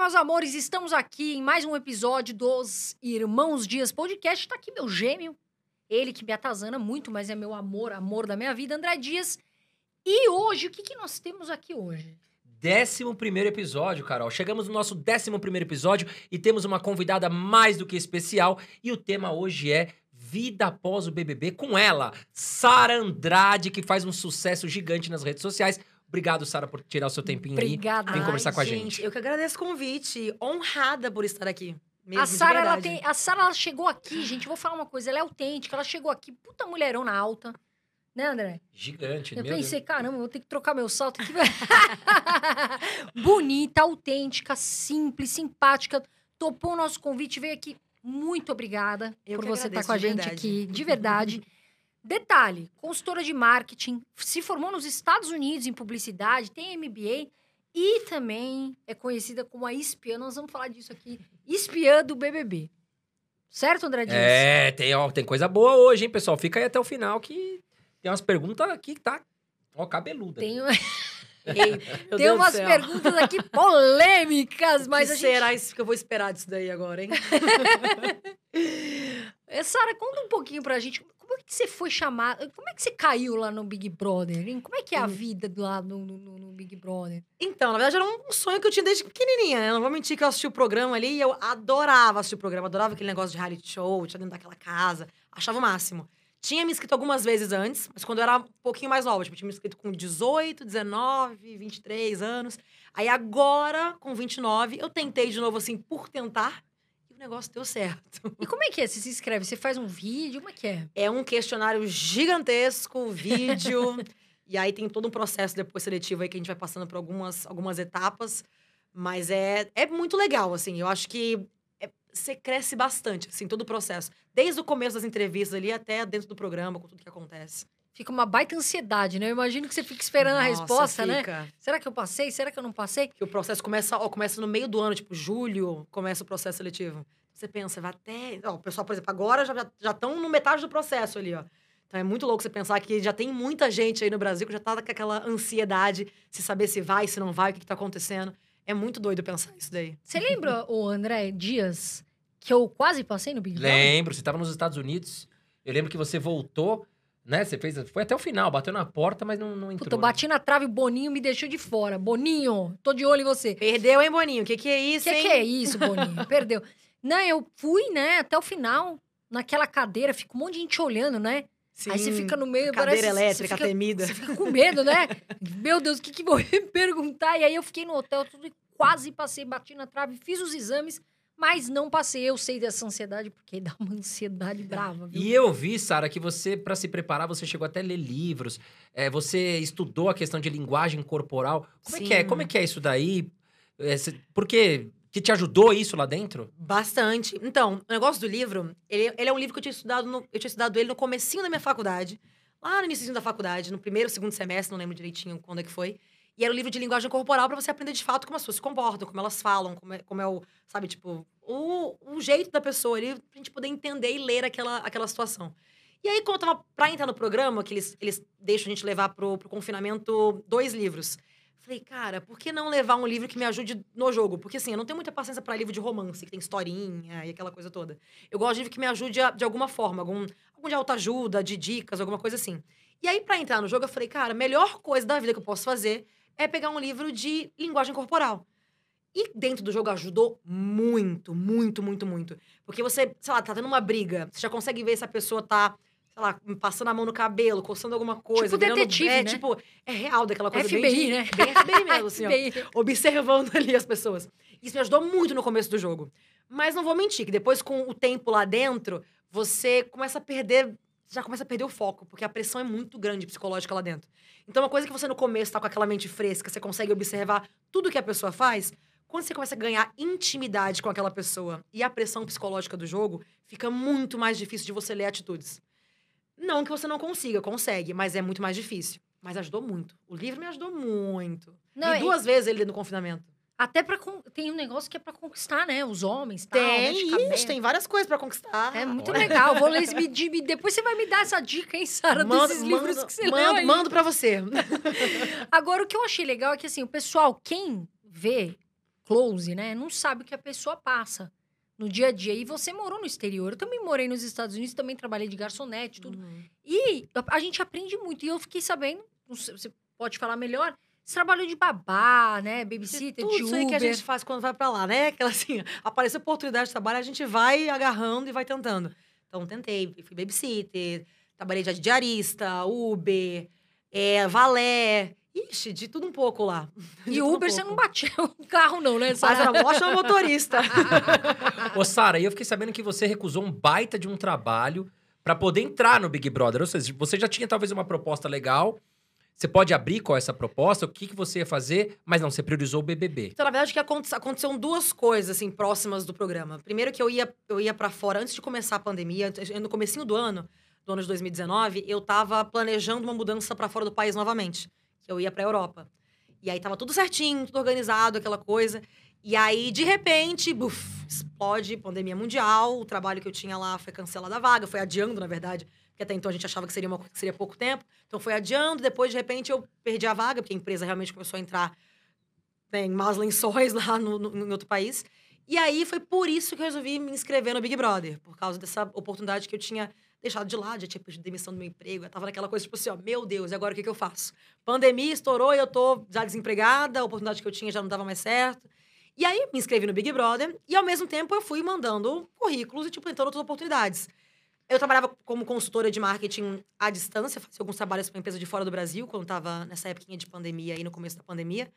meus amores, estamos aqui em mais um episódio dos Irmãos Dias Podcast. Tá aqui meu gêmeo, ele que me atazana muito, mas é meu amor, amor da minha vida, André Dias. E hoje, o que, que nós temos aqui hoje? Décimo primeiro episódio, Carol. Chegamos no nosso décimo primeiro episódio e temos uma convidada mais do que especial. E o tema hoje é Vida após o BBB com ela, Sara Andrade, que faz um sucesso gigante nas redes sociais. Obrigado, Sara, por tirar o seu tempinho Obrigada. aí. Vem Ai, conversar com a gente. Eu que agradeço o convite. Honrada por estar aqui. Mesmo, a Sara, ela tem. A Sara, ela chegou aqui, gente. Vou falar uma coisa, ela é autêntica, ela chegou aqui, puta mulherona alta. Né, André? Gigante, Eu meu pensei, Deus. caramba, vou ter que trocar meu salto aqui. Bonita, autêntica, simples, simpática. Topou o nosso convite, veio aqui. Muito obrigada Eu por você estar agradeço, com a gente verdade. aqui, de verdade. Detalhe, consultora de marketing, se formou nos Estados Unidos em publicidade, tem MBA e também é conhecida como a espiã, nós vamos falar disso aqui, espiã do BBB. Certo, André Dias? É, tem, ó, tem coisa boa hoje, hein, pessoal? Fica aí até o final que tem umas perguntas aqui que tá, ó, cabeluda. Tem, Ei, tem umas perguntas aqui polêmicas, mas que a gente será isso que eu vou esperar disso daí agora, hein? Sara, conta um pouquinho pra gente. Como é que você foi chamada? Como é que você caiu lá no Big Brother? hein? Como é que é a Hum. vida lá no, no- no- no Big Brother? Então, na verdade, era um sonho que eu tinha desde pequenininha, né? Não vou mentir que eu assisti o programa ali e eu adorava assistir o programa. Adorava aquele negócio de reality show, tinha dentro daquela casa. Achava o máximo. Tinha me inscrito algumas vezes antes, mas quando eu era um pouquinho mais nova. Tipo, tinha me inscrito com 18, 19, 23 anos. Aí agora, com 29, eu tentei de novo, assim, por tentar. O negócio deu certo. E como é que é? Você se inscreve? Você faz um vídeo? Como é que é? É um questionário gigantesco, vídeo. e aí tem todo um processo depois seletivo aí que a gente vai passando por algumas, algumas etapas. Mas é, é muito legal, assim. Eu acho que é- você cresce bastante, assim, todo o processo. Desde o começo das entrevistas ali até dentro do programa, com tudo que acontece. Fica uma baita ansiedade, né? Eu imagino que você fica esperando a Nossa, resposta, né? fica. Será que eu passei? Será que eu não passei? Que o processo começa, ó, começa no meio do ano, tipo, julho, começa o processo seletivo. Você pensa, vai até. Ó, o pessoal, por exemplo, agora já estão no metade do processo ali, ó. Então é muito louco você pensar que já tem muita gente aí no Brasil que já tá com aquela ansiedade, se saber se vai, se não vai, o que, que tá acontecendo. É muito doido pensar isso daí. Você lembra, o André Dias, que eu quase passei no Big Brother? Lembro, você tava nos Estados Unidos. Eu lembro que você voltou, né? Você fez. Foi até o final, bateu na porta, mas não, não entrou. Puta, eu né? bati na trave, o Boninho me deixou de fora. Boninho, tô de olho em você. Perdeu, hein, Boninho? O que, que é isso, que hein? que é isso, Boninho? Perdeu. Não, eu fui, né, até o final, naquela cadeira, fica um monte de gente olhando, né? Aí você Sim, fica no meio, Cadeira parece... elétrica, fica, temida. você fica com medo, né? Meu Deus, o que que vou me perguntar? E aí eu fiquei no hotel, tudo e quase passei, bati na trave, fiz os exames, mas não passei. Eu sei dessa ansiedade, porque dá uma ansiedade brava, viu? E eu vi, Sara, que você, pra se preparar, você chegou até a ler livros. É, você estudou a questão de linguagem corporal. Como é que é? Sim. Como é que é isso daí? É, cê- por quê? Que te ajudou isso lá dentro? Bastante. Então, o negócio do livro, ele, ele é um livro que eu tinha estudado, no- eu tinha estudado ele no comecinho da minha faculdade. Lá no início da faculdade, no primeiro, segundo semestre, não lembro direitinho quando é que foi. E era um livro de linguagem corporal para você aprender de fato como as pessoas se comportam, como elas falam, como é, como é o, sabe, tipo, o, o jeito da pessoa ali, pra gente poder entender e ler aquela, aquela situação. E aí, quando eu tava pra entrar no programa, que eles, eles deixam a gente levar pro, pro confinamento dois livros. Falei, cara, por que não levar um livro que me ajude no jogo? Porque assim, eu não tenho muita paciência pra livro de romance, que tem historinha e aquela coisa toda. Eu gosto de livro que me ajude a- de alguma forma, algum, algum de autoajuda, de dicas, alguma coisa assim. E aí, pra entrar no jogo, eu falei, cara, a melhor coisa da vida que eu posso fazer é pegar um livro de linguagem corporal. E dentro do jogo ajudou muito, muito, muito, muito. Porque você, sei lá, tá tendo uma briga, você já consegue ver se a pessoa tá, lá, passando a mão no cabelo, coçando alguma coisa. Tipo virando- detetive, é, né? tipo, é real daquela coisa bem FBI, de- né? Bem FBI mesmo, assim, ó FBI. observando ali as pessoas. Isso me ajudou muito no começo do jogo. Mas não vou mentir, que depois, com o tempo lá dentro, você começa a perder. Já começa a perder o foco, porque a pressão é muito grande psicológica lá dentro. Então, uma coisa que você no começo tá com aquela mente fresca, você consegue observar tudo que a pessoa faz, quando você começa a ganhar intimidade com aquela pessoa e a pressão psicológica do jogo, fica muito mais difícil de você ler atitudes. Não que você não consiga, consegue, mas é muito mais difícil. Mas ajudou muito. O livro me ajudou muito. Não, e e- duas vezes ele no confinamento. Até pra... con- Tem um negócio que é pra conquistar, né? Os homens, tal, Tem, cabelo. ixi, tem várias coisas pra conquistar. É muito Olha. legal. Vou ler esse me- de- Depois você vai me dar essa dica, hein, Sara, desses livros que você leu mando, aí. mando pra você. Agora, o que eu achei legal é que, assim, o pessoal, quem vê close, né? Não sabe o que a pessoa passa no dia a dia. E você morou no exterior. Eu também morei nos Estados Unidos, também trabalhei de garçonete, tudo. Uhum. E a gente aprende muito. E eu fiquei sabendo, não sei, você pode falar melhor, você trabalhou de babá, né? Babysitter, Tudo de isso Uber. aí que a gente faz quando vai pra lá, né? Aquela assim, aparece oportunidade de trabalho, a gente vai agarrando e vai tentando. Então, tentei, fui babysitter, trabalhei de diarista, Uber, é, valé. Ixi, de tudo um pouco lá. De E tudo um Uber, você não batia o carro, não, né? Mas Sara? era um ótimo motorista. Ô, Sara, e eu fiquei sabendo que você recusou um baita de um trabalho pra poder entrar no Big Brother. Ou seja, você já tinha talvez uma proposta legal. Você pode abrir qual é essa proposta, o que, que você ia fazer, mas não, você priorizou o BBB. Então, na verdade, o que aconte- aconteceram duas coisas, assim, próximas do programa. Primeiro que eu ia, eu ia para fora, antes de começar a pandemia, no comecinho do ano, do ano de 2019, eu tava planejando uma mudança para fora do país novamente. Eu ia pra Europa. E aí tava tudo certinho, tudo organizado, aquela coisa. E aí, de repente, buf, explode, pandemia mundial, o trabalho que eu tinha lá foi cancelado a vaga, foi adiando, na verdade, porque até então a gente achava que seria, uma, que seria pouco tempo. Então foi adiando, depois, de repente, eu perdi a vaga, porque a empresa realmente começou a entrar né, em más lençóis lá no, no, no outro país. E aí foi por isso que eu resolvi me inscrever no Big Brother, por causa dessa oportunidade que eu tinha deixado de lado, já tinha pedido demissão do meu emprego, eu tava naquela coisa tipo assim, ó, meu Deus, e agora o que, que eu faço? Pandemia estourou e eu tô já desempregada, a oportunidade que eu tinha já não dava mais certo. E aí me inscrevi no Big Brother e ao mesmo tempo eu fui mandando currículos e tipo tentando outras oportunidades. Eu trabalhava como consultora de marketing à distância, fazia alguns trabalhos para empresa de fora do Brasil, quando tava nessa época de pandemia aí no começo da pandemia.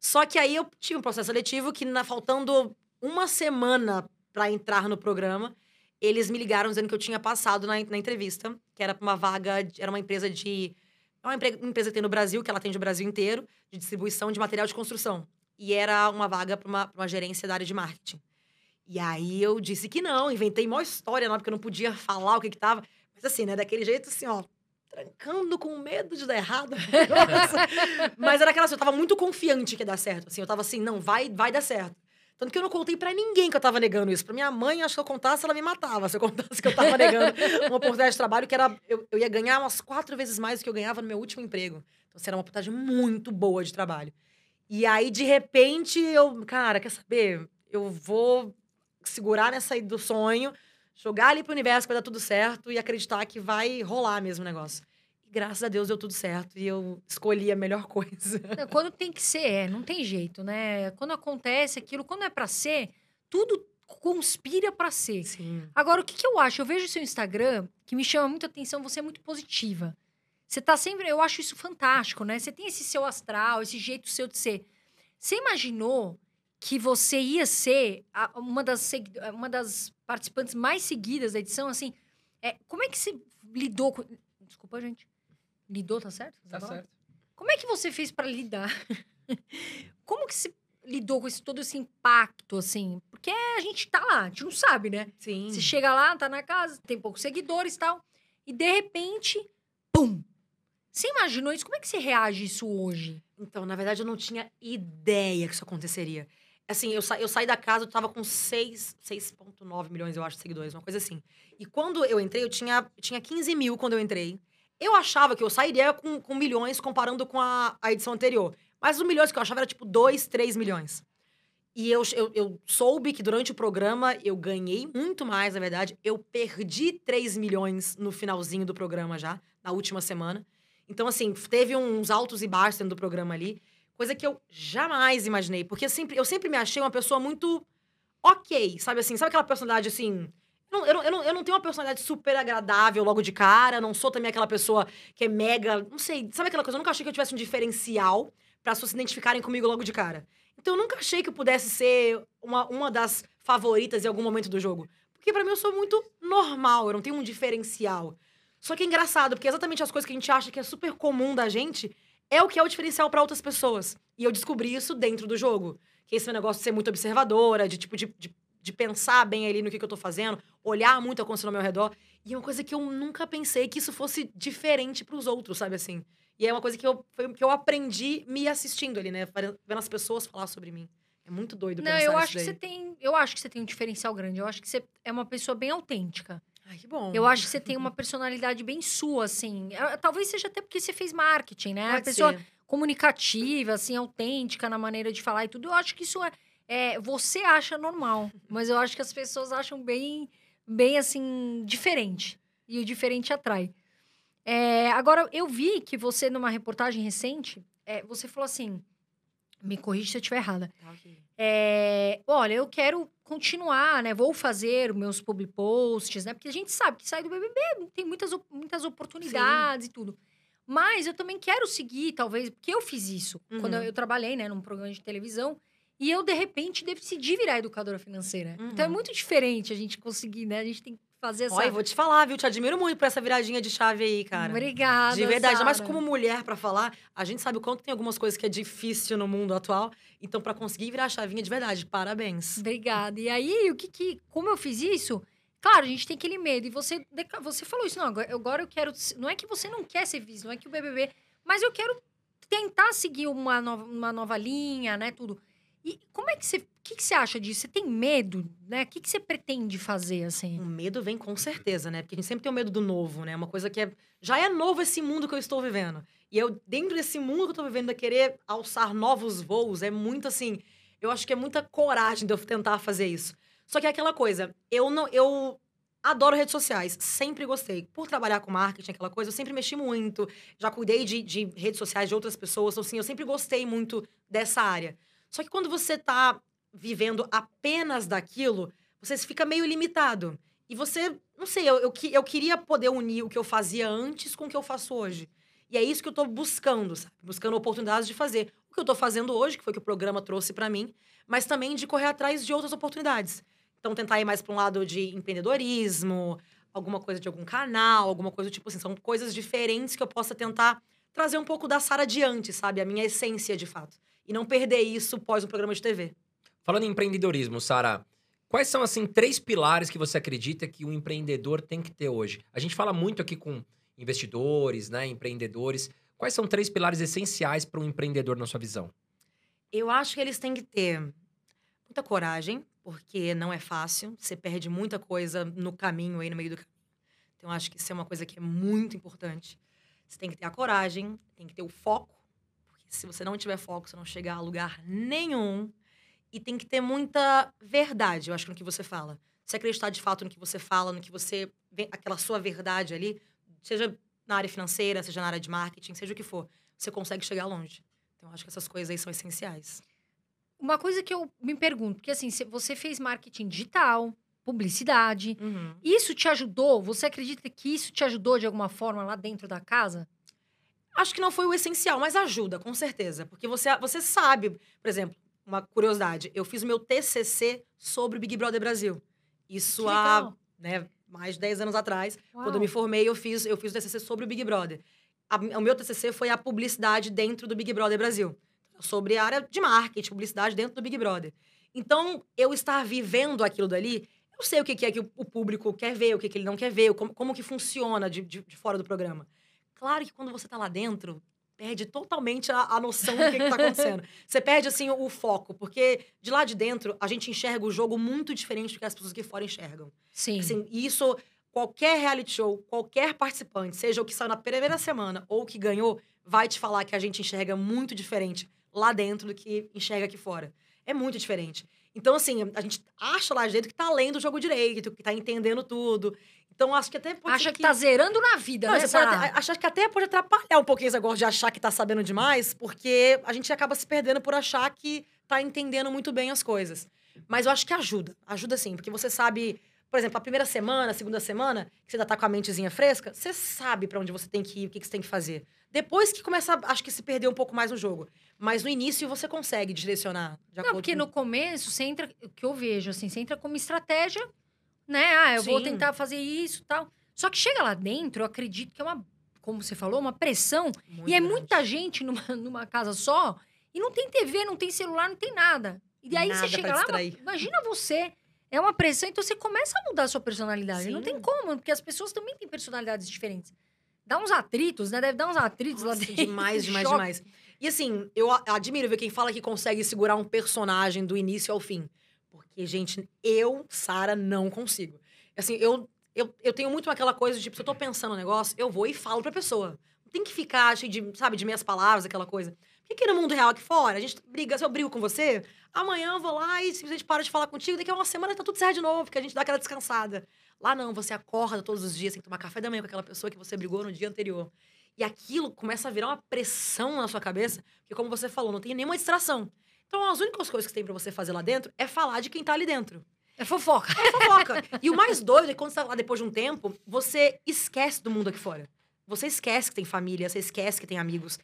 Só que aí eu tive um processo seletivo que, na, faltando uma semana para entrar no programa, eles me ligaram dizendo que eu tinha passado na, na entrevista, que era uma vaga, era uma empresa de. É uma empre- empresa que tem no Brasil, que ela atende o Brasil inteiro, de distribuição de material de construção. E era uma vaga para uma, uma gerência da área de marketing. E aí eu disse que não, inventei maior história lá, porque eu não podia falar o que que tava. Mas assim, né, daquele jeito assim, ó, trancando com medo de dar errado. Mas era aquela assim, eu tava muito confiante que ia dar certo. Assim, eu tava assim, não, vai, vai dar certo. Tanto que eu não contei pra ninguém que eu tava negando isso. Pra minha mãe, acho que eu contasse, ela me matava. Se eu contasse que eu tava negando uma oportunidade de trabalho que era... Eu, eu ia ganhar umas quatro vezes mais do que eu ganhava no meu último emprego. Então, assim, era uma oportunidade muito boa de trabalho. E aí, de repente, eu... Cara, quer saber? Eu vou segurar nessa aí do sonho, jogar ali pro universo que vai dar tudo certo e acreditar que vai rolar mesmo o negócio. Graças a Deus deu tudo certo e eu escolhi a melhor coisa. Quando tem que ser, é, não tem jeito, né? Quando acontece aquilo, quando é pra ser, tudo conspira pra ser. Sim. Agora, o que, que eu acho? Eu vejo o seu Instagram, que me chama muita atenção, você é muito positiva. Você tá sempre. Eu acho isso fantástico, né? Você tem esse seu astral, esse jeito seu de ser. Você imaginou que você ia ser a- uma das, uma das participantes mais seguidas da edição? Assim, é, como é que você lidou com. Desculpa, gente. Lidou, tá certo? Tá certo. Como é que você fez pra lidar? Como que você lidou com esse, todo esse impacto, assim? Porque a gente tá lá, a gente não sabe, né? Sim. Você chega lá, tá na casa, tem poucos seguidores e tal. E de repente, pum! Você imaginou isso? Como é que você reage isso hoje? Então, na verdade, eu não tinha ideia que isso aconteceria. Assim, eu, sa eu saí da casa, eu tava com 6 6,9 milhões, eu acho, de seguidores, uma coisa assim. E quando eu entrei, eu tinha, eu tinha 15 mil quando eu entrei. Eu achava que eu sairia com, com milhões comparando com a, a edição anterior. Mas os milhões que eu achava era tipo 2, 3 milhões. E eu, eu, eu soube que durante o programa eu ganhei muito mais, na verdade. Eu perdi 3 milhões no finalzinho do programa já, na última semana. Então, assim, teve uns altos e baixos dentro do programa ali. Coisa que eu jamais imaginei. Porque eu sempre, eu sempre me achei uma pessoa muito ok, sabe assim? Sabe aquela personalidade assim. Eu não, eu, não, eu, não, tenho uma personalidade super agradável logo de cara, não sou também aquela pessoa que é mega. Não sei, sabe aquela coisa? Eu nunca achei que eu tivesse um diferencial para as pessoas se identificarem comigo logo de cara. Então eu nunca achei que eu pudesse ser uma, uma das favoritas em algum momento do jogo. Porque pra mim eu sou muito normal, eu não tenho um diferencial. Só que é engraçado, porque exatamente as coisas que a gente acha que é super comum da gente é o que é o diferencial pra outras pessoas. E eu descobri isso dentro do jogo. Que esse meu negócio de ser muito observadora, de tipo, de, de, de pensar bem ali no que, que eu tô fazendo, olhar muito a construção ao meu redor. E é uma coisa que eu nunca pensei que isso fosse diferente pros outros, sabe assim? E é uma coisa que eu, foi, que eu aprendi me assistindo ali, né? Vendo as pessoas falar sobre mim. É muito doido Não, pensar eu acho que você tem. Eu acho que você tem um diferencial grande. Eu acho que você é uma pessoa bem autêntica. Ai, que bom. Eu acho que você tem uma personalidade bem sua, assim. É, Talvez seja até porque você fez marketing, né? Pode a pessoa ser. comunicativa, assim, autêntica na maneira de falar e tudo. Eu acho que isso é, é, você acha normal, mas eu acho que as pessoas acham bem, bem assim, diferente. E o diferente atrai. É, agora, eu vi que você, numa reportagem recente, é, você falou assim: me corrija se eu estiver errada. Tá, ok. É, olha, eu quero continuar, né? Vou fazer meus public posts, né? Porque a gente sabe que sai do BBB tem muitas, muitas oportunidades e tudo. Mas eu também quero seguir, talvez, porque eu fiz isso. Quando eu, Uhum. eu trabalhei, né, num programa de televisão. E eu, de repente, decidi virar educadora financeira. Então é Uhum. muito diferente a gente conseguir, né? A gente tem que fazer essa... Olha, vou te falar, viu? Te admiro muito por essa viradinha de chave aí, cara. Obrigada, De verdade, Sara. como mulher pra falar, a gente sabe o quanto tem algumas coisas que é difícil no mundo atual. Então, pra conseguir virar a chavinha de verdade, parabéns. Obrigada. E aí, o que que... Como eu fiz isso... Claro, a gente tem aquele medo. E você, você falou isso. Não, agora, eu quero... Não é que você não quer ser visto, não é que o BBB... Mas eu quero tentar seguir uma nova, uma nova linha, né? Tudo. E como é que você... O que, que você acha disso? Você tem medo, né? O que, que você pretende fazer, assim? O medo vem com certeza, né? Porque a gente sempre tem o medo do novo, né? Uma coisa que é. Já é novo esse mundo que eu estou vivendo. E eu, dentro desse mundo que eu estou vivendo, a querer alçar novos voos, é muito assim. Eu acho que é muita coragem de eu tentar fazer isso. Só que é aquela coisa, eu não. Eu adoro redes sociais, sempre gostei. Por trabalhar com marketing, aquela coisa, eu sempre mexi muito. Já cuidei de, de redes sociais de outras pessoas, então, assim, eu sempre gostei muito dessa área. Só que quando você tá vivendo apenas daquilo, você fica meio limitado. E você, não sei, eu, eu, eu queria poder unir o que eu fazia antes com o que eu faço hoje. E é isso que eu tô buscando, sabe? Buscando oportunidades de fazer. O que eu tô fazendo hoje, que foi o que o programa trouxe para mim, mas também de correr atrás de outras oportunidades. Então, tentar ir mais para um lado de empreendedorismo, alguma coisa de algum canal, alguma coisa tipo assim. São coisas diferentes que eu possa tentar trazer um pouco da Sara adiante, sabe? A minha essência, de fato. E não perder isso pós um programa de TV. Falando em empreendedorismo, Sara, quais são, assim, três pilares que você acredita que o empreendedor tem que ter hoje? A gente fala muito aqui com investidores, né, empreendedores. Quais são três pilares essenciais para um empreendedor na sua visão? Eu acho que eles têm que ter muita coragem, porque não é fácil. Você perde muita coisa no caminho, aí no meio do caminho. Então, eu acho que isso é uma coisa que é muito importante. Você tem que ter a coragem, tem que ter o foco, se você não tiver foco, você não chega a lugar nenhum. E tem que ter muita verdade, eu acho, no que você fala. Se acreditar de fato no que você fala, no que você. aquela sua verdade ali, seja na área financeira, seja na área de marketing, seja o que for, você consegue chegar longe. Então, eu acho que essas coisas aí são essenciais. Uma coisa que eu me pergunto, porque assim, você fez marketing digital, publicidade, Uhum. isso te ajudou? Você acredita que isso te ajudou de alguma forma lá dentro da casa? Acho que não foi o essencial, mas ajuda, com certeza. Porque você, você sabe, por exemplo, uma curiosidade, eu fiz o meu TCC sobre o Big Brother Brasil. Isso há né, mais de 10 anos atrás. Uau. Quando eu me formei, eu fiz, eu fiz o TCC sobre o Big Brother. A- o meu TCC foi a publicidade dentro do Big Brother Brasil. Sobre a área de marketing, publicidade dentro do Big Brother. Então, eu estar vivendo aquilo dali, eu sei o que é que o público quer ver, o que que ele não quer ver, como, como que funciona de, de, de fora do programa. Claro que quando você tá lá dentro, perde totalmente a, a noção do que, que tá acontecendo. Você perde, assim, o, foco, porque de lá de dentro, a gente enxerga o jogo muito diferente do que as pessoas aqui fora enxergam. Sim. Assim, e isso, qualquer reality show, qualquer participante, seja o que saiu na primeira semana ou o que ganhou, vai te falar que a gente enxerga muito diferente lá dentro do que enxerga aqui fora. É muito diferente. Então, assim, a gente acha lá de dentro que tá lendo o jogo direito, que tá entendendo tudo. Então, acho que até pode Acha ser que tá zerando na vida, não, né, você até- que até pode atrapalhar um pouquinho esse negócio de achar que tá sabendo demais, porque a gente acaba se perdendo por achar que tá entendendo muito bem as coisas. Mas eu acho que ajuda. Ajuda sim, porque você sabe, por exemplo, a primeira semana, a segunda semana, que você ainda tá com a mentezinha fresca, você sabe pra onde você tem que ir, o que, que você tem que fazer. Depois que começa, a- acho que se perder um pouco mais no jogo. Mas no início você consegue direcionar. De Não, porque com- no começo, você entra, o que eu vejo, assim, você entra como estratégia, né? Ah, eu vou Sim. tentar fazer isso e tal. Só que chega lá dentro, eu acredito que é uma, como você falou, uma pressão. Muito e é grande. muita gente numa, numa casa só, e não tem TV, não tem celular, não tem nada. E aí Nada você chega lá, imagina você. É uma pressão, então você começa a mudar a sua personalidade. Não Sim. tem como, porque as pessoas também têm personalidades diferentes. Dá uns atritos, né? Deve dar uns atritos lá Nossa, dentro. demais, demais, demais. E assim, eu admiro ver quem fala que consegue segurar um personagem do início ao fim. Porque, gente, eu, Sara, não consigo. Assim, eu, eu, eu tenho muito aquela coisa de, tipo, se eu tô pensando um negócio, eu vou e falo pra pessoa. Não tem que ficar cheio de, sabe, de meias palavras, aquela coisa. Porque aqui no mundo real aqui fora, a gente briga, se eu brigo com você, amanhã eu vou lá e simplesmente paro de falar contigo, daqui a uma semana tá tudo certo de novo, porque a gente dá aquela descansada. Lá não, você acorda todos os dias, tem que tomar café da manhã com aquela pessoa que você brigou no dia anterior. E aquilo começa a virar uma pressão na sua cabeça, porque como você falou, não tem nenhuma distração. Então, as únicas coisas que tem para você fazer lá dentro é falar de quem tá ali dentro. É fofoca. É fofoca. e o mais doido é que quando você tá lá depois de um tempo, você esquece do mundo aqui fora. Você esquece que tem família, você esquece que tem amigos.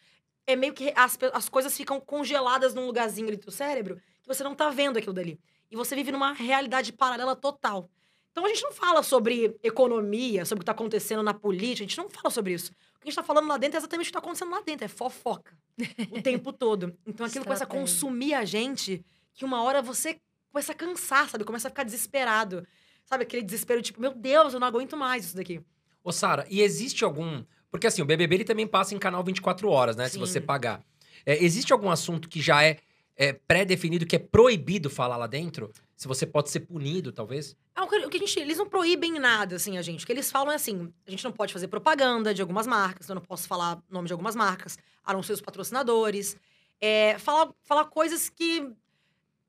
É meio que as, as coisas ficam congeladas num lugarzinho ali do teu cérebro que você não tá vendo aquilo dali. E você vive numa realidade paralela total. Então a gente não fala sobre economia, sobre o que tá acontecendo na política, a gente não fala sobre isso. O que a gente tá falando lá dentro é exatamente o que tá acontecendo lá dentro, é fofoca. o tempo todo. Então aquilo começa a consumir a gente, que uma hora você começa a cansar, sabe? Começa a ficar desesperado. Sabe aquele desespero tipo, meu Deus, eu não aguento mais isso daqui. Ô, Sara, e existe algum. Porque assim, o BBB ele também passa em canal 24 horas, né? Se Sim. você pagar. É, existe algum assunto que já é, é pré-definido, que é proibido falar lá dentro? Se você pode ser punido, talvez? É, o que o que a gente, eles não proíbem nada, assim, a gente. O que eles falam é assim: a gente não pode fazer propaganda de algumas marcas, eu não posso falar nome de algumas marcas, a não ser os patrocinadores. É, falar, falar coisas que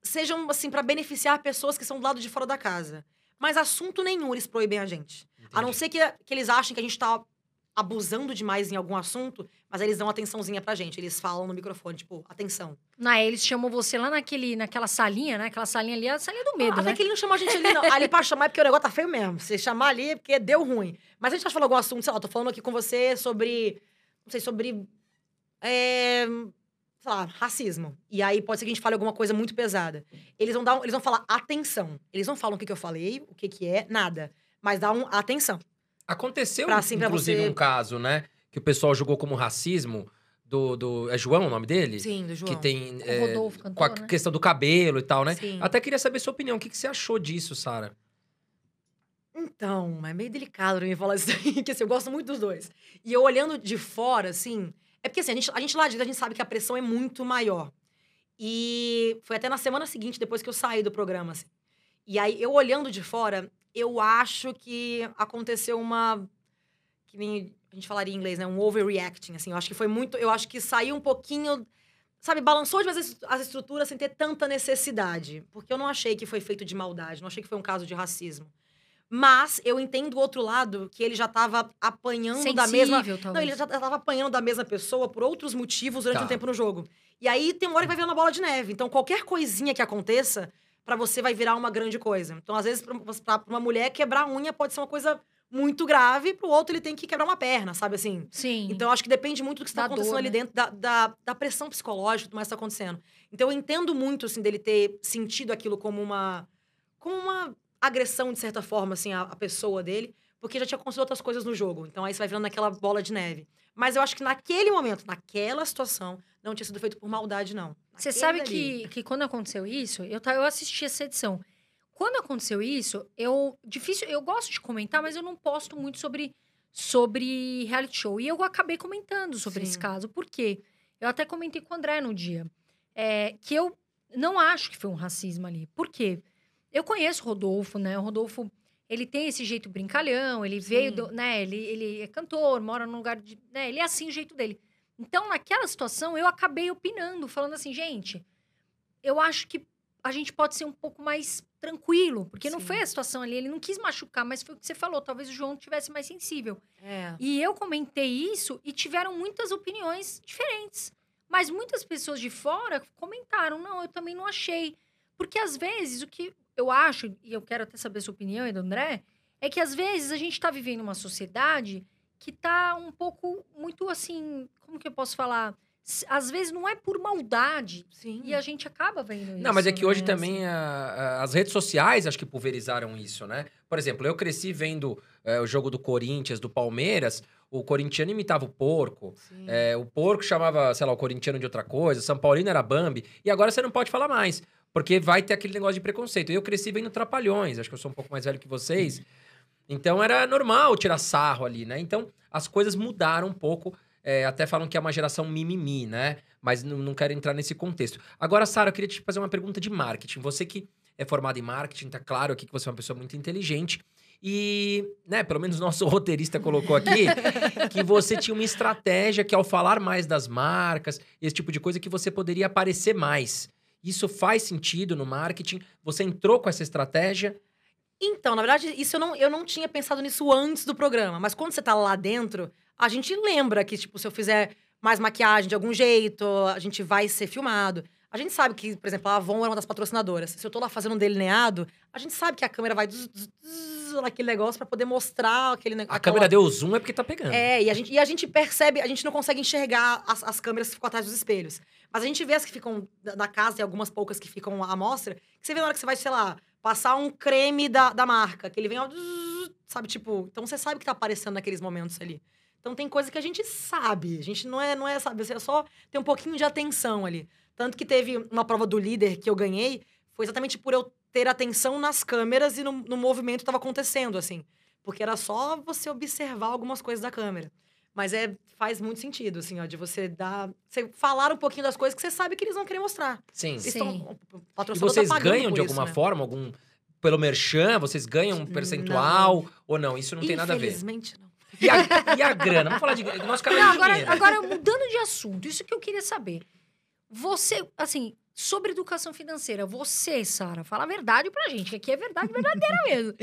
sejam, assim, para beneficiar pessoas que são do lado de fora da casa. Mas assunto nenhum eles proíbem a gente. A não Entendi. ser que, que eles achem que a gente tá abusando demais em algum assunto, mas aí eles dão atençãozinha pra gente. Eles falam no microfone, tipo, atenção. Não, eles chamam você lá naquele, naquela salinha, né? Aquela salinha ali, é a salinha do medo, Até né? que ele não chamou a gente ali, não. Ali pra chamar é porque o negócio tá feio mesmo. Se chamar ali é porque deu ruim. Mas a gente tá falando algum assunto, sei lá, tô falando aqui com você sobre. Não sei, sobre. É, sei lá, racismo. E aí pode ser que a gente fale alguma coisa muito pesada. Eles vão dar um- eles vão falar atenção. Eles não falam o que, que eu falei, o que, que é, nada. Mas dá um atenção. Aconteceu, Pra, assim, pra inclusive, você- um caso, né? Que o pessoal julgou como racismo do. do é João o nome dele? Sim, do João. Que tem. O é, Rodolfo, com a né? questão do cabelo e tal, né? Sim. Até queria saber sua opinião. O que, que você achou disso, Sara? Então, é meio delicado pra mim falar isso aí, porque assim, eu gosto muito dos dois. E eu olhando de fora, assim. É porque assim, a gente, a gente lá de dentro, a gente sabe que a pressão é muito maior. E foi até na semana seguinte, depois que eu saí do programa, assim. E aí, eu olhando de fora, eu acho que aconteceu uma. Que nem a gente falaria em inglês, né? Um overreacting, assim. Eu acho que foi muito. Eu acho que saiu um pouquinho. Sabe, balançou demais as as estruturas sem ter tanta necessidade. Porque eu não achei que foi feito de maldade, não achei que foi um caso de racismo. Mas eu entendo o outro lado, que ele já estava apanhando da mesma. Sensível, Não, talvez. ele já estava apanhando da mesma pessoa por outros motivos durante Tá. um tempo no jogo. E aí tem uma hora que vai virar uma bola de neve. Então, qualquer coisinha que aconteça, pra você vai virar uma grande coisa. Então, às vezes, pra uma mulher, quebrar a unha pode ser uma coisa muito grave, pro outro ele tem que quebrar uma perna, sabe assim? Sim. Então, acho que depende muito do que está acontecendo dor, ali né? dentro, da, da, da pressão psicológica tudo mais que está acontecendo. Então, eu entendo muito, assim, dele ter sentido aquilo como uma... Como uma agressão, de certa forma, assim, à, à pessoa dele. Porque já tinha acontecido outras coisas no jogo. Então, aí você vai virando aquela bola de neve. Mas eu acho que naquele momento, naquela situação, não tinha sido feito por maldade, não. Você sabe dali. que, que quando aconteceu isso, eu, eu assisti essa edição. Quando aconteceu isso, eu. Difícil. Eu gosto de comentar, mas eu não posto muito sobre, sobre reality show. E eu acabei comentando sobre esse Sim. caso. Por quê? Eu até comentei com o André no dia. é, que eu não acho que foi um racismo ali. Por quê? Eu conheço o Rodolfo, né? O Rodolfo. Ele tem esse jeito brincalhão, ele veio, Sim. do, né? Ele, ele é cantor, mora num lugar de. Né? Ele é assim o jeito dele. Então, naquela situação, eu acabei opinando, falando assim, gente, eu acho que a gente pode ser um pouco mais tranquilo, porque não Sim. foi a situação ali, ele não quis machucar, mas foi o que você falou, talvez o João tivesse mais sensível. É. E eu comentei isso e tiveram muitas opiniões diferentes. Mas muitas pessoas de fora comentaram, não, eu também não achei. Porque às vezes o que eu acho, e eu quero até saber a sua opinião e do André, é que às vezes a gente está vivendo uma sociedade que tá um pouco muito assim, como que eu posso falar? Às vezes não é por maldade Sim. e a gente acaba vendo isso. Não, mas é que hoje né? também a- a- as redes sociais acho que pulverizaram isso, né? Por exemplo, eu cresci vendo é, o jogo do Corinthians, do Palmeiras, o corintiano imitava o porco. É, o porco chamava, sei lá, o corintiano de outra coisa, o São Paulino era Bambi, e agora você não pode falar mais, porque vai ter aquele negócio de preconceito. Eu cresci vendo Trapalhões, acho que eu sou um pouco mais velho que vocês, então era normal tirar sarro ali, né? Então as coisas mudaram um pouco, é, até falam que é uma geração mimimi, né? Mas não, não quero entrar nesse contexto. Agora, Sara, eu queria te fazer uma pergunta de marketing. Você que é formada em marketing, tá claro aqui que você é uma pessoa muito inteligente. E, né, pelo menos nosso roteirista colocou aqui que você tinha uma estratégia que ao falar mais das marcas, esse tipo de coisa que você poderia aparecer mais. Isso faz sentido no marketing? Você entrou com essa estratégia? Então, na verdade, isso eu não, eu não tinha pensado nisso antes do programa. Mas quando você tá lá dentro, a gente lembra que, tipo, se eu fizer mais maquiagem de algum jeito, a gente vai ser filmado. A gente sabe que, por exemplo, a Avon é uma das patrocinadoras. Se eu tô lá fazendo um delineado, a gente sabe que a câmera vai zzz, zzz, naquele negócio para poder mostrar aquele negócio. A câmera deu zoom é porque tá pegando. É, e a gente, e a gente percebe, a gente não consegue enxergar as, as câmeras que ficam atrás dos espelhos. Mas a gente vê as que ficam da casa e algumas poucas que ficam à mostra, que você vê na hora que você vai, sei lá, passar um creme da, da marca, que ele vem, ó, sabe, tipo, então você sabe que tá aparecendo naqueles momentos ali. Então tem coisa que a gente sabe, a gente não é, não é, sabe, você é só ter um pouquinho de atenção ali. Tanto que teve uma prova do líder que eu ganhei, foi exatamente por eu ter atenção nas câmeras e no, no movimento que estava acontecendo, assim. Porque era só você observar algumas coisas da câmera. Mas é, faz muito sentido, assim, ó, de você dar. Você falar um pouquinho das coisas que você sabe que eles vão querer mostrar. Sim. Eles Sim. tão- E vocês tá ganham de isso, alguma né? forma, algum. Pelo merchan, vocês ganham um percentual ou não? Isso não tem nada a ver. Infelizmente, não. E a, e a grana? Vamos falar de. Nosso canal Não, é de agora, dinheiro. agora, mudando de assunto, isso que eu queria saber. Você, assim, sobre educação financeira, você, Sara, fala a verdade pra gente, que aqui é verdade verdadeira mesmo.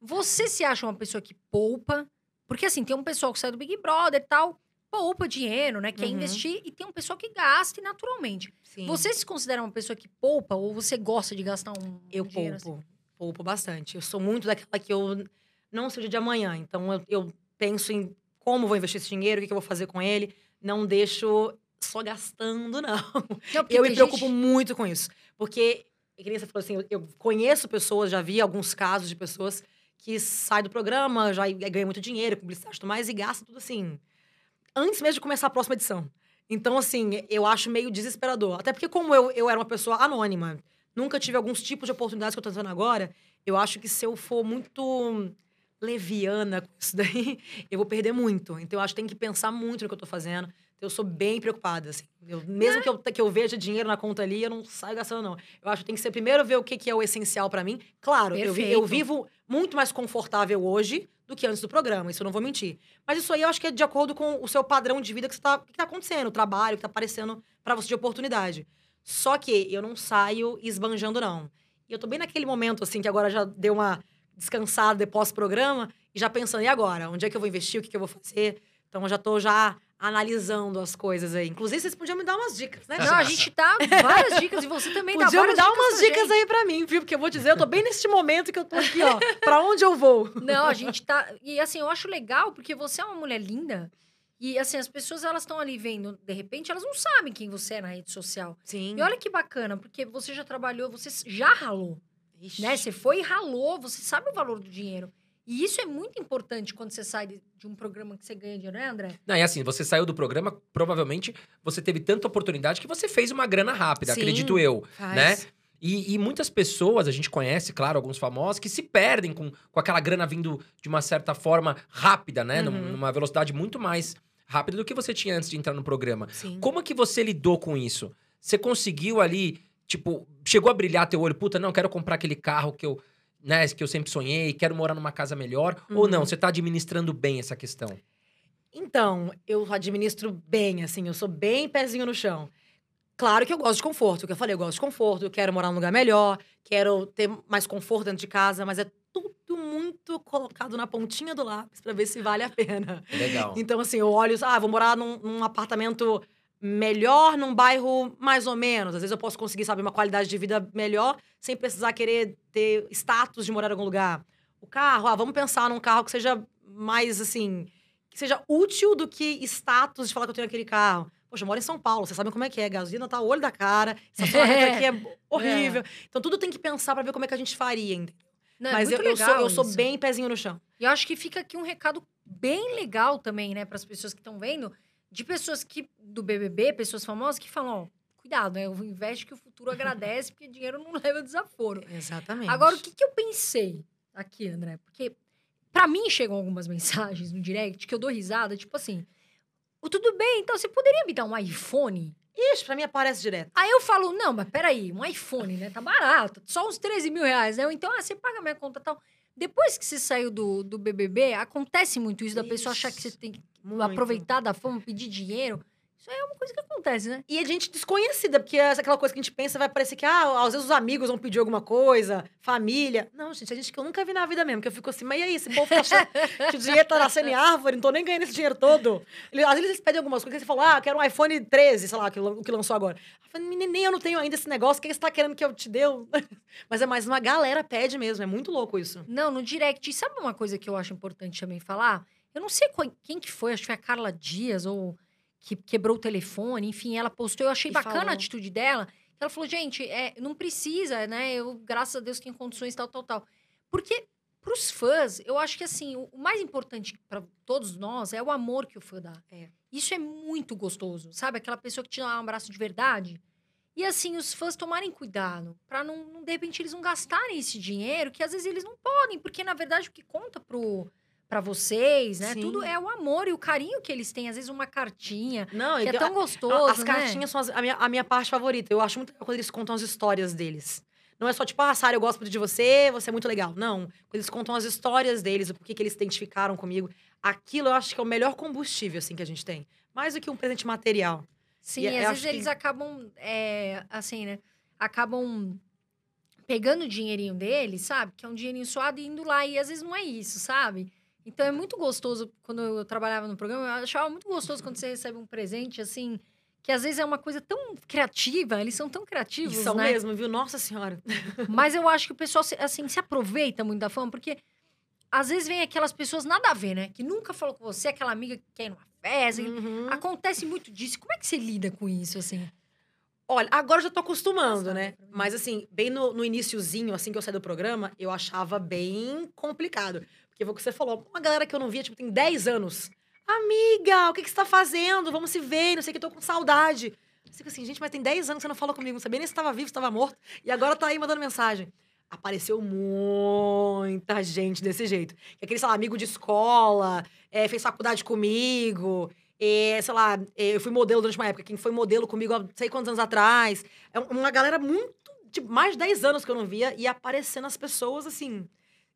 Você se acha uma pessoa que poupa? Porque, assim, tem um pessoal que sai do Big Brother e tal, poupa dinheiro, né? Quer Uhum. investir, e tem um pessoal que gasta naturalmente. Sim. Você se considera uma pessoa que poupa ou você gosta de gastar um Eu dinheiro assim? poupo. Poupo bastante. Eu sou muito daquela que eu não dia de amanhã. Então, eu, eu penso em como vou investir esse dinheiro, o que, eu vou fazer com ele. Não deixo só gastando, não. Não, Eu me preocupo gente- muito com isso. Porque, que nem você falou assim, eu, eu conheço pessoas, já vi alguns casos de pessoas que saem do programa, já ganham muito dinheiro, publicidade e tudo mais, e gastam tudo assim. Antes mesmo de começar a próxima edição. Então, assim, eu acho meio desesperador. Até porque, como eu, eu era uma pessoa anônima, nunca tive alguns tipos de oportunidades que eu tô tendo agora, eu acho que se eu for muito leviana com isso daí, eu vou perder muito. Então, eu acho que tem que pensar muito no que eu tô fazendo. Eu sou bem preocupada, assim. Eu- mesmo que, eu, que eu veja dinheiro na conta ali, eu não saio gastando, não. Eu acho que tem que ser primeiro ver o que, que é o essencial pra mim. Claro, eu, eu vivo muito mais confortável hoje do que antes do programa, isso eu não vou mentir. Mas isso aí eu acho que é de acordo com o seu padrão de vida que você tá, que tá acontecendo, o trabalho que tá aparecendo pra você de oportunidade. Só que eu não saio esbanjando, não. E eu tô bem naquele momento, assim, que agora já deu uma descansada depois do programa, e já pensando, e agora? Onde é que eu vou investir? O que, que eu vou fazer? Então, eu já tô já analisando as coisas aí. Inclusive, vocês podiam me dar umas dicas, né? Não, a gente tá várias dicas e você também dá Podiam me várias dar dicas umas dicas gente. aí pra mim, viu? Porque eu vou dizer, eu tô bem neste momento que eu tô aqui, ó. pra onde eu vou? Não, a gente tá. E assim, eu acho legal porque você é uma mulher linda. E assim, as pessoas elas estão ali vendo, de repente, elas não sabem quem você é na rede social. Sim. E olha que bacana, porque você já trabalhou, você já ralou, né? Você foi e ralou, você sabe o valor do dinheiro. E isso é muito importante quando você sai de, de um programa que você ganha dinheiro, né, André? Não, e assim, você saiu do programa, provavelmente você teve tanta oportunidade que você fez uma grana rápida, Sim. acredito eu. Faz. né? E, e muitas pessoas, a gente conhece, claro, alguns famosos, que se perdem com, com aquela grana vindo de uma certa forma rápida, né? Uhum. Numa velocidade muito mais rápida do que você tinha antes de entrar no programa. Sim. Como que você lidou com isso? Você conseguiu ali, tipo, chegou a brilhar teu olho, puta, não, quero comprar aquele carro que eu, né, que eu sempre sonhei, quero morar numa casa melhor, ou Uhum. não, você tá administrando bem essa questão? Então, eu administro bem, assim, eu sou bem pezinho no chão. Claro que eu gosto de conforto, o que eu falei, eu gosto de conforto, eu quero morar num lugar melhor, quero ter mais conforto dentro de casa, mas é tudo muito colocado na pontinha do lápis pra ver se vale a pena. Legal. Então, assim, eu olho, ah, vou morar num, num apartamento melhor, num bairro mais ou menos. Às vezes eu posso conseguir, sabe, uma qualidade de vida melhor, sem precisar querer ter status de morar em algum lugar. O carro, ah, vamos pensar num carro que seja mais, assim, que seja útil do que status de falar que eu tenho aquele carro. Poxa, eu moro em São Paulo, vocês sabem como é que é. Gasolina tá o olho da cara, estacionamento aqui é horrível. Então, tudo tem que pensar pra ver como é que a gente faria, entendeu? Não, é Mas eu, muito eu sou, legal eu sou bem pezinho no chão. E eu acho que fica aqui um recado bem legal também, né, para as pessoas que estão vendo, de pessoas que do BBB, pessoas famosas que falam, ó, cuidado, né, investe que o futuro agradece, porque dinheiro não leva desaforo. Exatamente. Agora, o que, que eu pensei aqui, André? Porque pra mim chegam algumas mensagens no direct que eu dou risada, tipo assim, "Ô, tudo bem, então você poderia me dar um iPhone? Ixi, pra mim aparece direto. Aí eu falo, não, mas peraí, um iPhone, né? Tá barato, só uns 13 mil reais, né? Ou Então, ah, você paga minha conta e tal. Depois que você saiu do, do BBB, acontece muito isso, da pessoa achar que você tem que Muito. aproveitar da fama, pedir dinheiro. Isso é uma coisa que acontece, né? E a gente desconhecida, porque essa- aquela coisa que a gente pensa vai parecer que, ah, às vezes os amigos vão pedir alguma coisa, família. Não, gente, a gente que eu nunca vi na vida mesmo, que eu fico assim, mas e aí, esse povo tá achando que o dinheiro tá nascendo em árvore, não tô nem ganhando esse dinheiro todo. Ele- às vezes eles pedem algumas coisas, você fala, ah, eu quero um iPhone 13, sei lá, que, que lançou agora. Eu falei, "Menina, nem eu não tenho ainda esse negócio, o que você tá querendo que eu te dê? mas é mais uma galera pede mesmo, é muito louco isso. Não, no direct. Sabe uma coisa que eu acho importante também falar? Eu não sei qual- quem que foi, acho que foi a Carla Dias, ou que quebrou o telefone, enfim, ela postou. Eu achei E bacana falou. a atitude dela. Ela falou, gente, é, não precisa, né? Eu, graças a Deus, tenho condições, tal, tal, tal. Porque, pros fãs, eu acho que, assim, o, o mais importante para todos nós é o amor que o fã dá. É. Isso é muito gostoso, sabe? Aquela pessoa que te dá um abraço de verdade. E, assim, os fãs tomarem cuidado para não, não, de repente, eles não gastarem esse dinheiro, que às vezes eles não podem, porque, na verdade, o que conta pro... Pra vocês, né? Sim. Tudo é o amor e o carinho que eles têm. Às vezes, uma cartinha, Não, que é tão gostoso. As né? cartinhas são as- a, minha, a minha parte favorita. Eu acho muito legal quando eles contam as histórias deles. Não é só tipo, ah, Sara, eu gosto de você, você é muito legal. Não. Quando eles contam as histórias deles, o porquê que eles se identificaram comigo. Aquilo eu acho que é o melhor combustível, assim, que a gente tem. Mais do que um presente material. Sim, E às eu vezes que- eles acabam, é, assim, né? Acabam pegando o dinheirinho deles, sabe? Que é um dinheirinho suado e indo lá. E às vezes não é isso, sabe? Então é muito gostoso. Quando eu trabalhava no programa, eu achava muito gostoso quando você recebe um presente, assim... Que às vezes é uma coisa tão criativa, eles são tão E criativos, são né? mesmo, viu? Nossa Senhora. Mas eu acho que o pessoal, assim, se aproveita muito da fama, porque às vezes vem aquelas pessoas nada a ver, né? Que nunca falou com você, aquela amiga que quer ir numa festa. Uhum. Acontece muito disso. Como é que você lida com isso, assim? Olha, agora eu já tô acostumando, Nossa, né? Mas assim, bem no, no iniciozinho, assim que eu saí do programa, eu achava bem complicado. Porque foi o que você falou, uma galera que eu não via, tipo, tem 10 anos. Amiga, o que, que você tá fazendo? Vamos se ver, não sei o que, tô com saudade. Eu fico assim, gente, mas tem 10 anos que você não falou comigo, não sabia nem se tava vivo, se tava morto. E agora tá aí mandando mensagem. Apareceu muita gente desse jeito. Que Aquele, sei lá, amigo de escola, é, fez faculdade comigo, é, sei lá, é, eu fui modelo durante uma época. Quem foi modelo comigo há sei quantos anos atrás. É uma galera muito. De mais de 10 anos que eu não via e aparecendo as pessoas assim.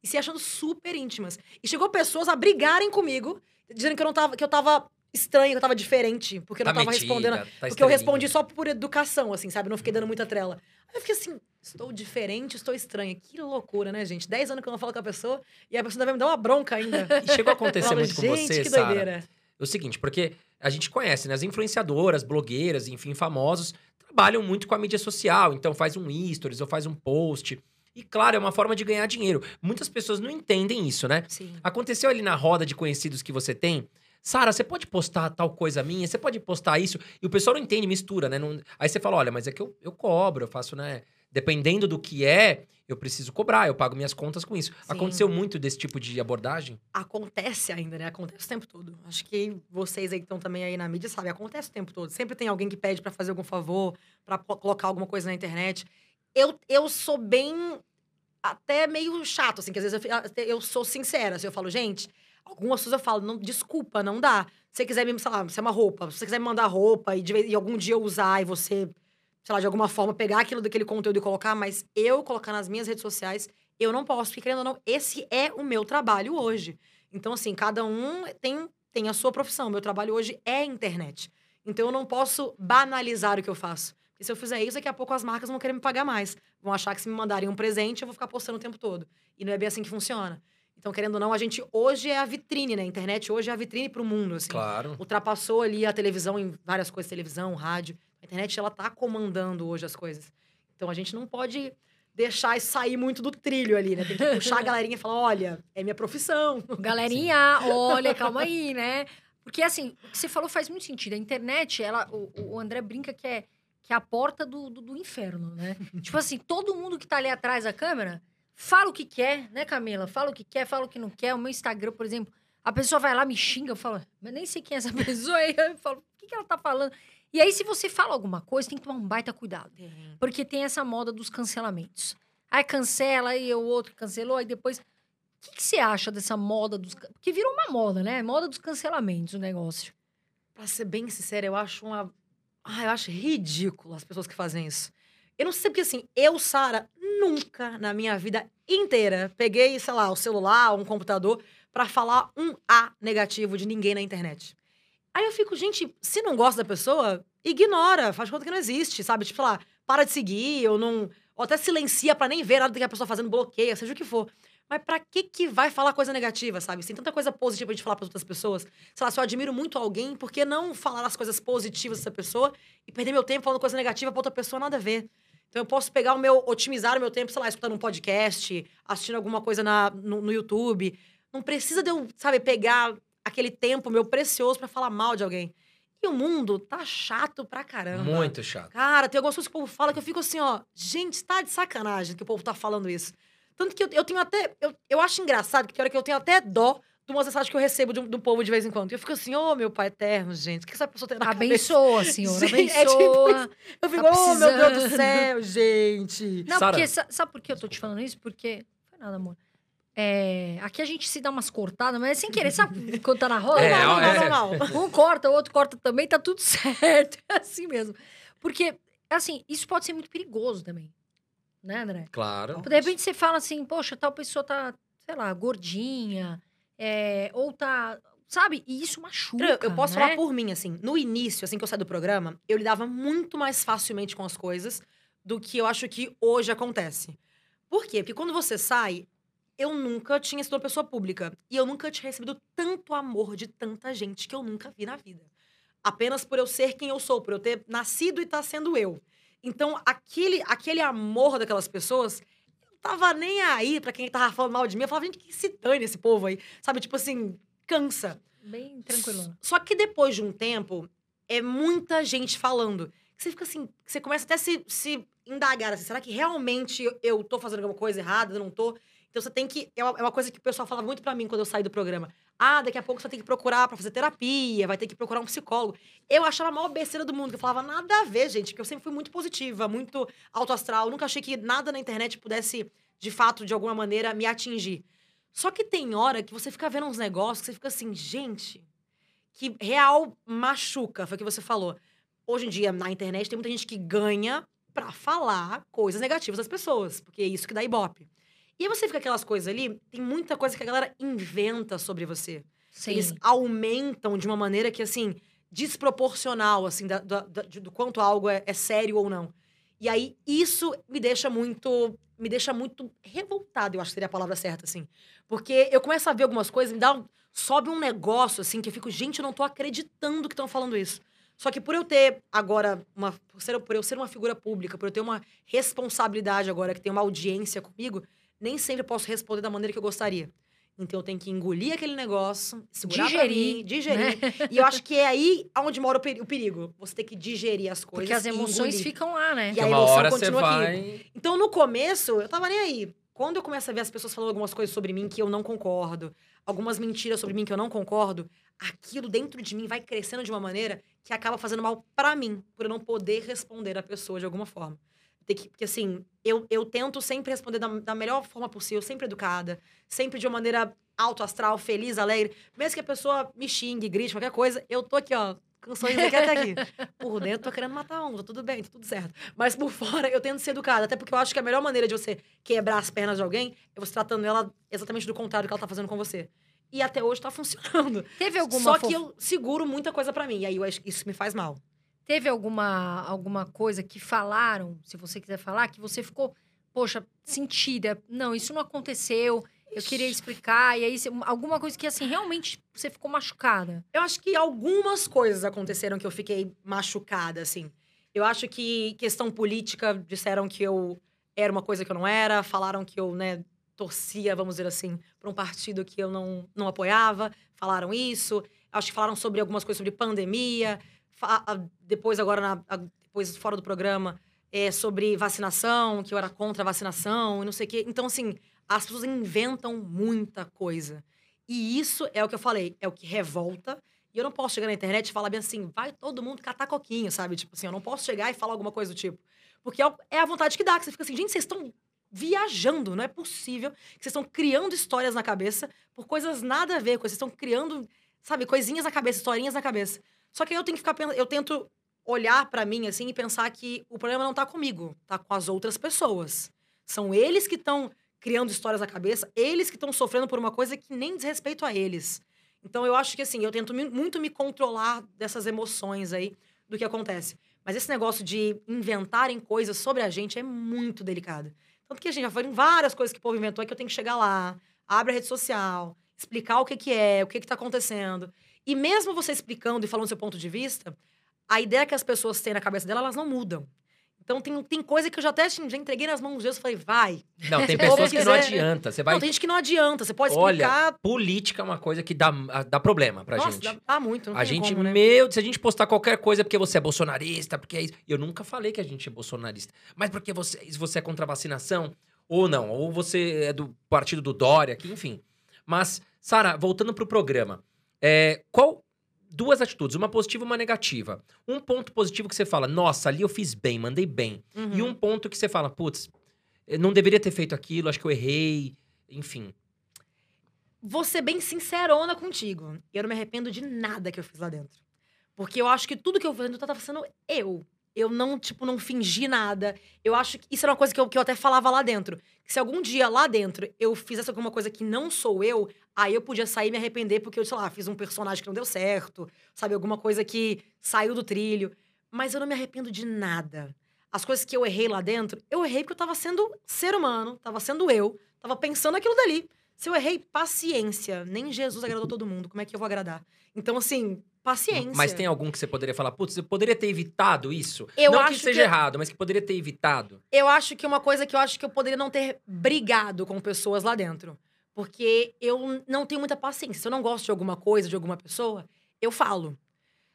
E se achando super íntimas. E chegou pessoas a brigarem comigo, dizendo que eu não tava. que eu tava estranha, que eu tava diferente. Porque eu não Tá tava metida, respondendo. tá Porque eu respondi só por educação, assim, sabe? Não fiquei dando muita trela. Aí eu fiquei assim, estou diferente, estou estranha. Que loucura, né, gente? 10 anos que eu não falo com a pessoa e a pessoa ainda vai me dar uma bronca ainda. E chegou a acontecer Fala, muito com você, que doideira. É o seguinte, porque a gente conhece, né? As influenciadoras, blogueiras, enfim, famosos, trabalham muito com a mídia social. Então faz um stories ou faz um post. E claro, é uma forma de ganhar dinheiro. Muitas pessoas não entendem isso, né? Sim. Aconteceu ali na roda de conhecidos que você tem. Sara, você pode postar tal coisa minha? Você pode postar isso? E o pessoal não entende, mistura, né? Não- Aí você fala, olha, mas é que eu, eu cobro, eu faço, né? Dependendo do que é, eu preciso cobrar, eu pago minhas contas com isso. Aconteceu muito desse tipo de abordagem? Acontece ainda, né? Acontece o tempo todo. Acho que vocês aí que estão também aí na mídia sabem, acontece o tempo todo. Sempre tem alguém que pede pra fazer algum favor, po- colocar alguma coisa na internet. Eu, eu sou bem até meio chato, assim, que às vezes eu, eu sou sincera. Assim, eu falo, gente, algumas coisas eu falo, não, desculpa, não dá. Se você quiser me, sei lá, se é uma roupa, se você quiser me mandar roupa e, de e algum dia eu usar e você, sei lá, de alguma forma pegar aquilo daquele conteúdo e colocar, mas eu colocar nas minhas redes sociais, eu não posso, porque querendo ou não, esse é o meu trabalho hoje. Então, assim, cada um tem, tem a sua profissão. Meu trabalho hoje é internet. Então, eu não posso banalizar o que eu faço. Porque se eu fizer isso, daqui a pouco as marcas vão querer me pagar mais. Vão achar que se me mandarem um presente, eu vou ficar postando o tempo todo. E não é bem assim que funciona. Então, querendo ou não, a gente hoje é a vitrine, né? A internet hoje é a vitrine para o mundo, assim. Claro. Ultrapassou ali a televisão em várias coisas, televisão, rádio. A internet, ela tá comandando hoje as coisas. Então, a gente não pode deixar isso sair muito do trilho ali, né? Tem que puxar a galerinha e falar, olha, é minha profissão. Galerinha, olha, calma aí, né? Porque, assim, o que você falou faz muito sentido. A internet, ela, o, o André brinca que é, que é a porta do, do, do inferno, né? tipo assim, todo mundo que tá ali atrás da câmera fala o que quer, né, Camila? Fala o que quer, fala o que não quer. O meu Instagram, por exemplo, a pessoa vai lá, me xinga, eu falo, mas nem sei quem é essa pessoa. Aí eu falo, o que, que ela tá falando? E aí, se você fala alguma coisa, tem que tomar um baita cuidado. Porque tem essa moda dos cancelamentos. Aí cancela, aí o outro cancelou, aí depois. O que, que você acha dessa moda dos. Porque virou uma moda, né? Moda dos cancelamentos o negócio. Pra ser bem sincera, eu acho uma Ah, eu acho ridículo as pessoas que fazem isso. Eu não sei porque, assim, eu, Sara, nunca na minha vida inteira peguei, sei lá, o celular, um computador, pra falar um A negativo de ninguém na internet. Aí eu fico, gente, se não gosta da pessoa, ignora, faz conta que não existe, sabe? Tipo, sei lá, para de seguir, ou não. Ou até silencia pra nem ver nada que a pessoa fazendo, bloqueia, seja o que for. Mas pra que que vai falar coisa negativa, sabe? Tem tanta coisa positiva pra gente falar pras outras pessoas. Sei lá, se eu admiro muito alguém, por que não falar as coisas positivas dessa pessoa e perder meu tempo falando coisa negativa pra outra pessoa nada a ver? Então eu posso pegar o meu, otimizar o meu tempo, sei lá, escutando um podcast, assistindo alguma coisa na, no, no YouTube. Não precisa de eu, sabe, pegar aquele tempo meu precioso pra falar mal de alguém. E o mundo tá chato pra caramba. Muito chato. Cara, tem algumas coisas que o povo fala que eu fico assim, ó, gente, tá de sacanagem que o povo tá falando isso. Tanto que eu, eu tenho até. Eu, eu acho engraçado que tem hora que eu tenho até dó de umas mensagens que eu recebo de um- do povo de vez em quando. E eu fico assim, ô meu pai eterno, gente, o que essa pessoa tem na cabeça? Abençoa, senhor. Sim, é tipo Abençoa. Eu fico, Tá oh meu Deus do céu, gente. Não, Sara. porque sa- sabe por que eu tô te falando isso? Porque. Foi nada, amor. É, aqui a gente se dá umas cortadas, mas é sem querer. Sabe quando tá na roda? É, Normal, é. normal, normal. Um corta, o outro corta também, tá tudo certo. É assim mesmo. Porque, assim, isso pode ser muito perigoso também. Né, André? Claro. De repente você fala assim, poxa, tal pessoa tá, sei lá, gordinha, é, ou tá. Sabe? E isso machuca. Eu, eu posso né? falar por mim, assim. No início, assim que eu saí do programa, eu lidava muito mais facilmente com as coisas do que eu acho que hoje acontece. Por quê? Porque quando você sai, eu nunca tinha sido uma pessoa pública. E eu nunca tinha recebido tanto amor de tanta gente que eu nunca vi na vida. Apenas por eu ser quem eu sou, por eu ter nascido e estar sendo eu. Então, aquele, aquele amor daquelas pessoas, tava nem aí pra quem tava falando mal de mim. Eu falava, gente, que se dane esse povo aí. Sabe, tipo assim, cansa. Bem tranquilo. Só que depois de um tempo, é muita gente falando. Você fica assim, você começa até a se, se indagar, assim, será que realmente eu, tô fazendo alguma coisa errada, eu não tô? Então você tem que. É uma, é coisa que o pessoal fala muito pra mim quando eu saí do programa. Ah, daqui a pouco você ter que procurar pra fazer terapia, vai ter que procurar um psicólogo. Eu achava a maior besteira do mundo, que eu falava nada a ver, gente, porque eu sempre fui muito positiva, muito alto astral. Nunca achei que nada na internet pudesse, de fato, de alguma maneira, me atingir. Só que tem hora que você fica vendo uns negócios que você fica assim, gente, que real machuca, foi o que você falou. Hoje em dia, na internet, tem muita gente que ganha pra falar coisas negativas das pessoas, porque é isso que dá ibope. E aí você fica aquelas coisas ali, tem muita coisa que a galera inventa sobre você. Sim. Eles aumentam de uma maneira que, assim, desproporcional, assim, da- da- da- do quanto algo é, é sério ou não. E aí, isso me deixa muito. Me deixa muito revoltada, eu acho que seria a palavra certa, assim. Porque eu começo a ver algumas coisas, me dá um, sobe um negócio, assim, que eu fico, gente, eu não tô acreditando que estão falando isso. Só que por eu ter agora, uma, por, ser, por eu ser uma figura pública, por eu ter uma responsabilidade agora, que tem uma audiência comigo, nem sempre eu posso responder da maneira que eu gostaria. Então eu tenho que engolir aquele negócio, segurar pra Digerir, mim, digerir. né? E eu acho que é aí onde mora o peri- o perigo. Você tem que digerir as coisas. Porque as emoções ficam lá, né? E a emoção hora você continua aqui. vai. Então, no começo, eu tava nem aí. Quando eu começo a ver as pessoas falando algumas coisas sobre mim que eu não concordo, algumas mentiras sobre mim que eu não concordo, aquilo dentro de mim vai crescendo de uma maneira que acaba fazendo mal pra mim, por eu não poder responder a pessoa de alguma forma. Que- porque, assim, eu, eu tento sempre responder da, da melhor forma possível, sempre educada, sempre de uma maneira alto astral, feliz, alegre. Mesmo que a pessoa me xingue, grite, qualquer coisa, eu tô aqui, ó, com um sorriso aqui até aqui. Por dentro, tô querendo matar um, tá tudo bem, tá tudo certo. Mas por fora, eu tento ser educada. Até porque eu acho que a melhor maneira de você quebrar as pernas de alguém é você tratando ela exatamente do contrário do que ela tá fazendo com você. E até hoje tá funcionando. Teve alguma Só que eu seguro muita coisa pra mim. E aí eu acho que isso me faz mal. Teve alguma, alguma coisa que falaram, se você quiser falar, que você ficou, poxa, sentida? Não, isso não aconteceu. Eu queria explicar. E aí, alguma coisa que, assim, realmente você ficou machucada. Eu acho que algumas coisas aconteceram que eu fiquei machucada, assim. Eu acho que questão política disseram que eu era uma coisa que eu não era, falaram que eu, né, torcia, vamos dizer assim, para um partido que eu não, não apoiava, falaram isso. Acho que falaram sobre algumas coisas sobre pandemia. Depois, agora, na- depois fora do programa, é, sobre vacinação, que eu era contra a vacinação e não sei o quê. Então, assim, as pessoas inventam muita coisa. E isso é o que eu falei, é o que revolta. E eu não posso chegar na internet e falar bem assim, vai todo mundo catar coquinho, sabe? Tipo assim, eu não posso chegar e falar alguma coisa do tipo. Porque é é a vontade que dá, que você fica assim, gente, vocês estão viajando, não é possível que vocês estão criando histórias na cabeça por coisas nada a ver, coisas vocês estão criando, sabe, coisinhas na cabeça, historinhas na cabeça. Só que aí eu tenho que ficar eu tento olhar pra mim assim e pensar que o problema não tá comigo, tá com as outras pessoas. São eles que estão criando histórias na cabeça, eles que estão sofrendo por uma coisa que nem diz respeito a eles. Então eu acho que assim, eu tento muito me controlar dessas emoções aí do que acontece. Mas esse negócio de inventarem coisas sobre a gente é muito delicado. Tanto que a gente já foi em várias coisas que o povo inventou é que eu tenho que chegar lá, abre a rede social, explicar o que, que é, o que, que tá acontecendo. E mesmo você explicando e falando seu ponto de vista, a ideia que as pessoas têm na cabeça dela, elas não mudam. Então tem, tem coisa que eu já até já entreguei nas mãos de Deus e falei, vai. Não, tem pessoas que não adianta. Você vai. Não, tem gente que não adianta. Você pode Olha, explicar. política é uma coisa que dá, dá problema pra Nossa, gente. dá, dá muito. Não A tem gente, como, né? meu, se a gente postar qualquer coisa porque você é bolsonarista, porque é isso. Eu nunca falei que a gente é bolsonarista. Mas porque você, se você é contra a vacinação, ou não, ou você é do partido do Dória, que, enfim. Mas, Sara, voltando pro programa, é, qual. Duas atitudes, uma positiva e uma negativa. Um ponto positivo que você fala, nossa, ali eu fiz bem, mandei bem. Uhum. E um ponto que você fala, putz, eu não deveria ter feito aquilo, acho que eu errei, enfim. Vou ser bem sincerona contigo. Eu não me arrependo de nada que eu fiz lá dentro. Porque eu acho que tudo que eu fiz, eu tava sendo eu. Eu não, tipo, não fingi nada. Eu acho que isso era uma coisa que eu, que eu até falava lá dentro. Que se algum dia lá dentro eu fizesse alguma coisa que não sou eu, aí eu podia sair e me arrepender porque eu, sei lá, fiz um personagem que não deu certo, sabe? Alguma coisa que saiu do trilho. Mas eu não me arrependo de nada. As coisas que eu errei lá dentro, eu errei porque eu tava sendo ser humano, tava sendo eu, tava pensando aquilo dali. Se eu errei, paciência. Nem Jesus agradou todo mundo. Como é que eu vou agradar? Então, assim, paciência. Mas tem algum que você poderia falar, putz, eu poderia ter evitado isso? Eu não que seja que- errado, mas que poderia ter evitado. Eu acho que uma coisa que eu acho que eu poderia não ter brigado com pessoas lá dentro. Porque eu não tenho muita paciência. Se eu não gosto de alguma coisa, de alguma pessoa, eu falo.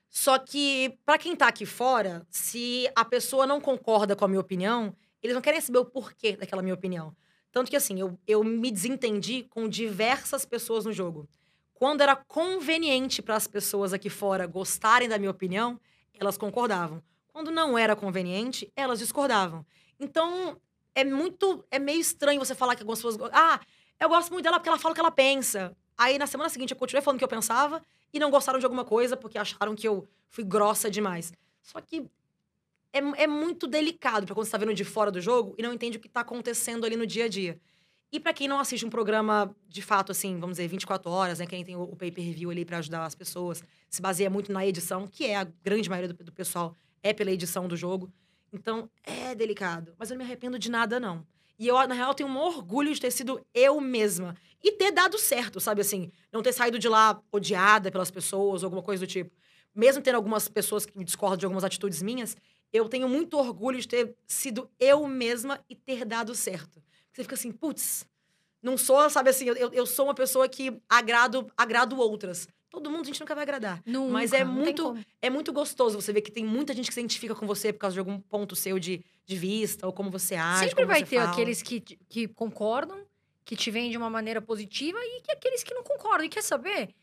Só que, pra quem tá aqui fora, se a pessoa não concorda com a minha opinião, eles não querem saber o porquê daquela minha opinião. Tanto que, assim, eu, eu me desentendi com diversas pessoas no jogo. Quando era conveniente para as pessoas aqui fora gostarem da minha opinião, elas concordavam. Quando não era conveniente, elas discordavam. Então, é muito. É meio estranho você falar que algumas pessoas. Ah, eu gosto muito dela porque ela fala o que ela pensa. Aí, na semana seguinte, eu continuei falando o que eu pensava e não gostaram de alguma coisa porque acharam que eu fui grossa demais. Só que é, é muito delicado pra quando você tá vendo de fora do jogo e não entende o que tá acontecendo ali no dia a dia. E pra quem não assiste um programa, de fato, assim, vamos dizer, 24 horas, né? Quem tem o, o pay-per-view ali pra ajudar as pessoas, se baseia muito na edição, que é a grande maioria do, do pessoal, é pela edição do jogo. Então, é delicado. Mas eu não me arrependo de nada, não. E eu, na real, tenho um orgulho de ter sido eu mesma. E ter dado certo, sabe assim? Não ter saído de lá odiada pelas pessoas, alguma coisa do tipo. Mesmo tendo algumas pessoas que me discordam de algumas atitudes minhas, eu tenho muito orgulho de ter sido eu mesma e ter dado certo. Você fica assim, putz, não sou, sabe assim, eu, eu sou uma pessoa que agrado, agrado outras. Todo mundo a gente nunca vai agradar. Nunca, Mas é muito-. É muito gostoso você ver que tem muita gente que se identifica com você por causa de algum ponto seu de, de vista, ou como você age, Sempre vai você ter fala. aqueles que, que concordam, que te veem de uma maneira positiva e que aqueles que não concordam. E quer saber?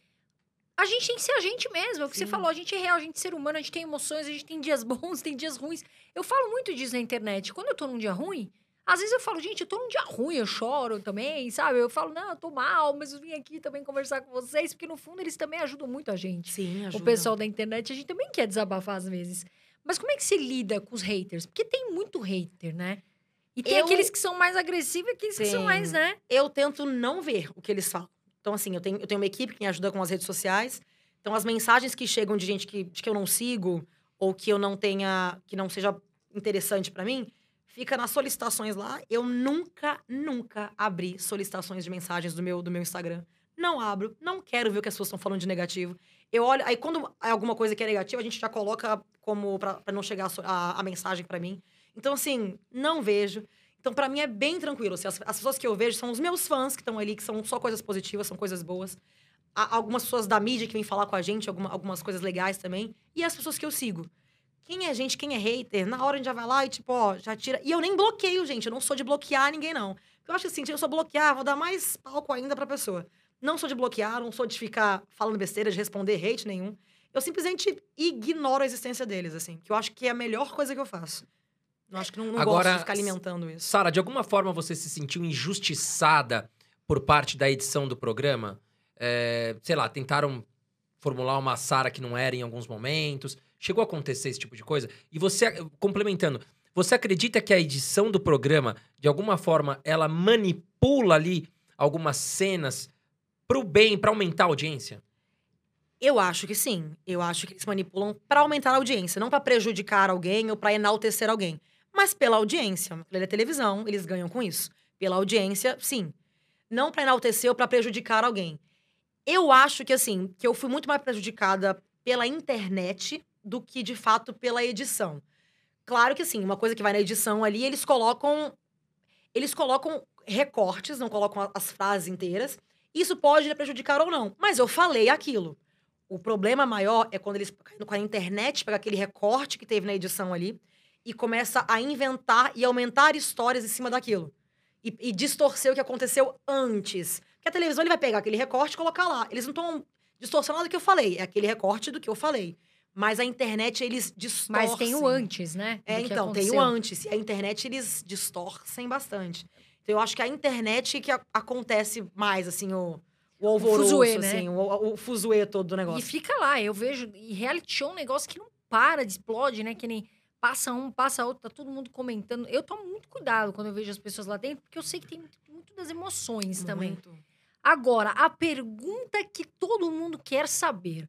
A gente tem que ser a gente mesmo. É o que você Sim. falou, a gente é real, a gente é ser humano, a gente tem emoções, a gente tem dias bons, tem dias ruins. Eu falo muito disso na internet. Quando eu tô num dia ruim, às vezes eu falo, gente, eu tô num dia ruim, eu choro também, sabe? Eu falo, não, eu tô mal, mas eu vim aqui também conversar com vocês, porque no fundo eles também ajudam muito a gente Sim, ajuda. o pessoal da internet, a gente também quer desabafar às vezes. Mas como é que se lida com os haters? Porque tem muito hater, né? E tem Eu- aqueles que são mais agressivos e aqueles que são Sim. mais, né? eu tento não ver o que eles falam. Então, assim, eu tenho, eu tenho uma equipe que me ajuda com as redes sociais. Então, as mensagens que chegam de gente que, de que eu não sigo ou que eu não tenha, que não seja interessante pra mim, fica nas solicitações lá. Eu nunca, nunca abri solicitações de mensagens do meu, do meu Instagram. Não abro, não quero ver o que as pessoas estão falando de negativo. Eu olho, aí quando é alguma coisa que é negativa, a gente já coloca como pra não chegar a a, a mensagem pra mim. Então, assim, não vejo. Então, pra mim é bem tranquilo. assim, as, as pessoas que eu vejo são os meus fãs que estão ali, que são só coisas positivas, são coisas boas. Há algumas pessoas da mídia que vêm falar com a gente, alguma- algumas coisas legais também. E as pessoas que eu sigo. Quem é gente, quem é hater, na hora a gente já vai lá e, tipo, ó, já tira. E eu nem bloqueio, gente. Eu não sou de bloquear ninguém, não. Eu acho assim, se eu sou bloquear, vou dar mais palco ainda pra pessoa. Não sou de bloquear, não sou de ficar falando besteira, de responder hate nenhum. Eu simplesmente ignoro a existência deles, assim. Que eu acho que é a melhor coisa que eu faço. Eu acho que não, não Agora, gosto de ficar alimentando isso. Sara, de alguma forma você se sentiu injustiçada por parte da edição do programa? É, sei lá, tentaram formular uma Sara que não era em alguns momentos. Chegou a acontecer esse tipo de coisa? E você, complementando, você acredita que a edição do programa, de alguma forma, ela manipula ali algumas cenas pro bem, pra aumentar a audiência? Eu acho que sim. Eu acho que eles manipulam pra aumentar a audiência, não pra prejudicar alguém ou pra enaltecer alguém, mas pela audiência. Ali é televisão, eles ganham com isso. Pela audiência, sim. Não pra enaltecer ou pra prejudicar alguém. Eu acho que assim, que eu fui muito mais prejudicada pela internet do que de fato pela edição. Claro que assim, uma coisa que vai na edição ali, eles colocam eles colocam recortes, não colocam as frases inteiras. Isso pode prejudicar ou não, mas eu falei aquilo. O problema maior é quando eles, com a internet, pega aquele recorte que teve na edição ali e começa a inventar e aumentar histórias em cima daquilo. E, e distorcer o que aconteceu antes. Porque a televisão ele vai pegar aquele recorte e colocar lá. Eles não estão distorcendo nada do que eu falei. É aquele recorte do que eu falei. Mas a internet, eles distorcem. Mas tem o antes, né? É, então, tem o antes. E a internet, eles distorcem bastante. Então, eu acho que a internet que a- acontece mais, assim, o, o alvoroço, fuzuê, né? assim, o, o fuzuê todo do E negócio. fica lá, eu vejo. E reality show é um negócio que não para, de explode, né? Que nem passa um, passa outro, tá todo mundo comentando. Eu tomo muito cuidado quando eu vejo as pessoas lá dentro, porque eu sei que tem muito, muito das emoções também. Muito. Agora, a pergunta que todo mundo quer saber.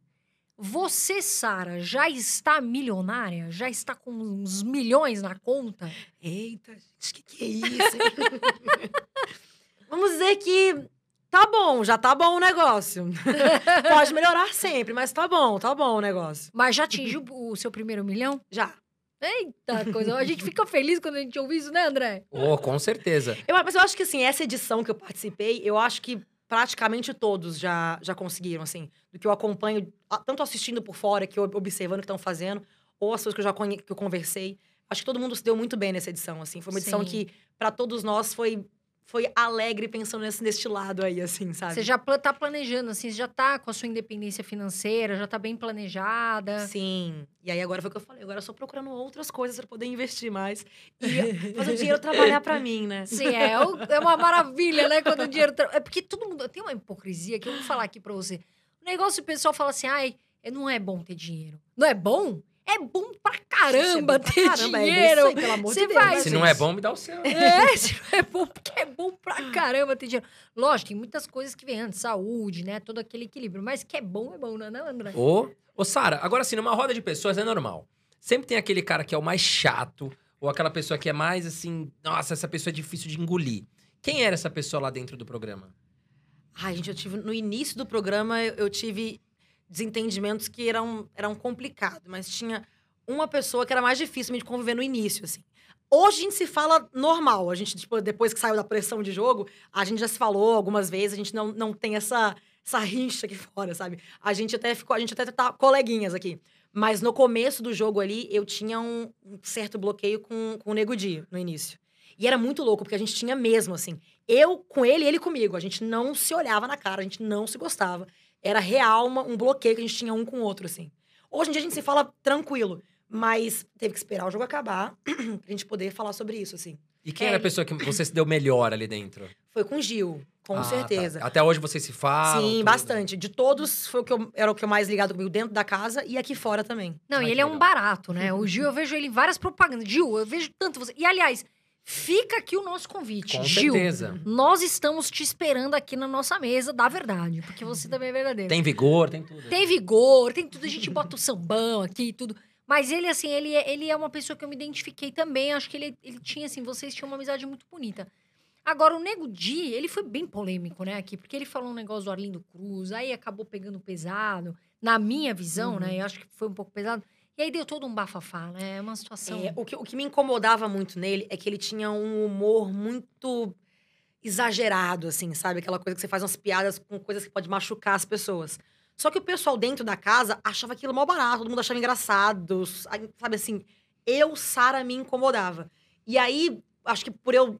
Você, Sara, já está milionária? Já está com uns milhões na conta? Eita, gente, que que é isso? Vamos dizer que tá bom, já tá bom o negócio. Pode melhorar sempre, mas tá bom, tá bom o negócio. Mas já atingiu o seu primeiro milhão? Já. Eita coisa, a gente fica feliz quando a gente ouve isso, né, André? Oh, com certeza. Eu, mas eu acho que, assim, essa edição que eu participei, eu acho que praticamente todos já, já conseguiram, assim. Do que eu acompanho, tanto assistindo por fora, que eu observando o que estão fazendo, ou as pessoas que eu já que eu conversei. Acho que todo mundo se deu muito bem nessa edição, assim. Foi uma edição Sim. que, pra todos nós, foi, foi alegre pensando nesse, neste lado aí, assim, sabe? Você já tá planejando, assim, você já tá com a sua independência financeira, já tá bem planejada. Sim. E aí agora foi o que eu falei. Agora eu só procurando outras coisas pra poder investir mais. E fazer o dinheiro trabalhar pra mim, né? Sim, é, o- é uma maravilha, né? Quando o dinheiro. tra- É porque todo mundo. Tem uma hipocrisia que eu vou falar aqui pra você. O negócio o pessoal fala assim, ai, é- não é bom ter dinheiro. Não é bom? É bom pra caramba é bom pra ter caramba, é dinheiro. isso aí, pelo amor Você de Deus. vai- né, Se não é bom, me dá o seu. É, se não é bom, porque é bom pra caramba ter dinheiro. Lógico, tem muitas coisas que vêm antes, saúde, né? Todo aquele equilíbrio. Mas que é bom, é bom, não é, não, André? Ô, ô Sara, agora assim, numa roda de pessoas é normal. Sempre tem aquele cara que é o mais chato, ou aquela pessoa que é mais assim, nossa, essa pessoa é difícil de engolir. Quem era essa pessoa lá dentro do programa? Ai, gente, eu tive. No início do programa, eu tive desentendimentos que eram, eram complicados, mas tinha uma pessoa que era mais difícil de conviver no início, assim. Hoje a gente se fala normal. A gente, tipo, depois que saiu da pressão de jogo, a gente já se falou algumas vezes, a gente não, não tem essa, essa rincha aqui fora, sabe? A gente até ficou, a gente até tá coleguinhas aqui. Mas no começo do jogo ali, eu tinha um certo bloqueio com, com o Nego Di, no início. E era muito louco, porque a gente tinha mesmo, assim. Eu com ele e ele comigo. A gente não se olhava na cara, a gente não se gostava. Era real uma- um bloqueio que a gente tinha um com o outro, assim. Hoje em dia a gente se fala tranquilo, mas teve que esperar o jogo acabar pra gente poder falar sobre isso, assim. E quem É, era a ele- pessoa que você se deu melhor ali dentro? Foi com o Gil, com Ah, certeza. tá. Até hoje vocês se falam? Sim, tudo. bastante. De todos, foi o que eu, era o que eu mais ligado comigo dentro da casa e aqui fora também. Não, Ai, e ele é um legal. barato, né? O Gil, eu vejo ele em várias propagandas. Gil, eu vejo tanto você. E, aliás, fica aqui o nosso convite. Com Gil, certeza. nós estamos te esperando aqui na nossa mesa da verdade, porque você também é verdadeiro. Tem vigor, tem tudo. Tem vigor, tem tudo. A gente bota o sambão aqui e tudo. Mas ele, assim, ele é, ele é uma pessoa que eu me identifiquei também. Acho que ele, ele tinha, assim, vocês tinham uma amizade muito bonita. Agora, o Nego Di, ele foi bem polêmico, né, aqui. Porque ele falou um negócio do Arlindo Cruz, aí acabou pegando pesado. Na minha visão, Uhum. né, eu acho que foi um pouco pesado. E aí deu todo um bafafá, né? É uma situação... É, o, que, o que me incomodava muito nele é que ele tinha um humor muito exagerado, assim, sabe? Aquela coisa que você faz umas piadas com coisas que pode machucar as pessoas. Só que o pessoal dentro da casa achava aquilo mal barato, todo mundo achava engraçado, sabe assim? Eu, Sara, me incomodava. E aí, acho que por eu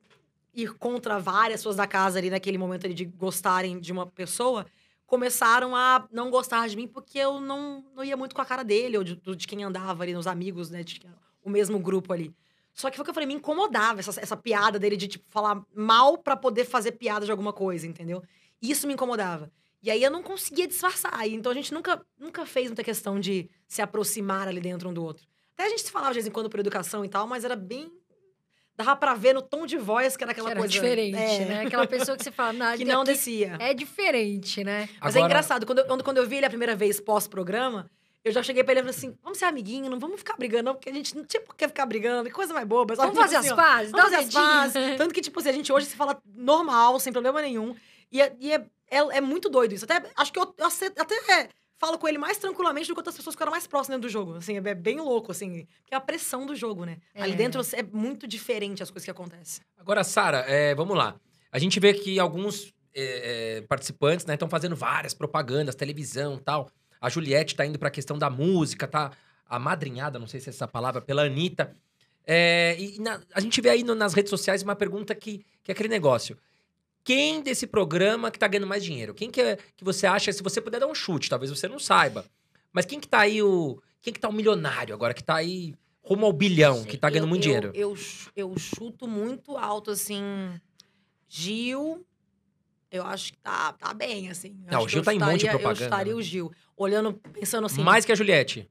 ir contra várias pessoas da casa ali naquele momento ali de gostarem de uma pessoa, começaram a não gostar de mim porque eu não, não ia muito com a cara dele, ou de, de quem andava ali, nos amigos, né? De, o mesmo grupo ali. Só que foi o que eu falei, me incomodava essa, essa piada dele de, tipo, falar mal pra poder fazer piada de alguma coisa, entendeu? Isso me incomodava. E aí eu não conseguia disfarçar. Então a gente nunca, nunca fez muita questão de se aproximar ali dentro um do outro. Até a gente se falava de vez em quando por educação e tal, mas era bem. Dava pra ver no tom de voz que era aquela Que era coisa. diferente, é, né? Aquela pessoa que você fala, não, Que não descia. é diferente, né? Mas é Agora- engraçado, quando eu, quando, eu vi ele a primeira vez pós-programa, eu já cheguei pra ele e falei assim: vamos ser amiguinho, não vamos ficar brigando, não, porque a gente não tinha por que ficar brigando, que coisa mais boba. sabe? Vamos fazer as assim, ó, pazes? Vamos fazer as pazes. Tanto que, tipo assim, a gente hoje se fala normal, sem problema nenhum. E é, e é, é, é muito doido isso. Até, acho que eu, eu até falo com ele mais tranquilamente do que outras pessoas que eram mais próximas dentro do jogo. Assim, é bem louco, assim. Que é a pressão do jogo, né? É. Ali dentro é muito diferente as coisas que acontecem. Agora, Sara, é, vamos lá. A gente vê que alguns é, é, participantes estão fazendo várias propagandas, televisão tal. A Juliette tá indo pra questão da música, tá amadrinhada, não sei se é essa palavra, pela Anitta. É, e na- a gente vê aí no- nas redes sociais uma pergunta que, que é aquele negócio. Quem desse programa que tá ganhando mais dinheiro? Quem que, é- que você acha, se você puder dar um chute, talvez você não saiba. Mas quem que tá aí o... Quem que tá o milionário agora, que tá aí rumo ao bilhão, que tá ganhando Eu- muito eu- dinheiro? Eu, eu chuto muito alto, assim. Gil. Eu acho que tá, tá bem, assim. Eu Não, acho o Gil eu tá em monte de propaganda, Eu estaria né? o Gil. Olhando, pensando assim. Mais que a Juliette.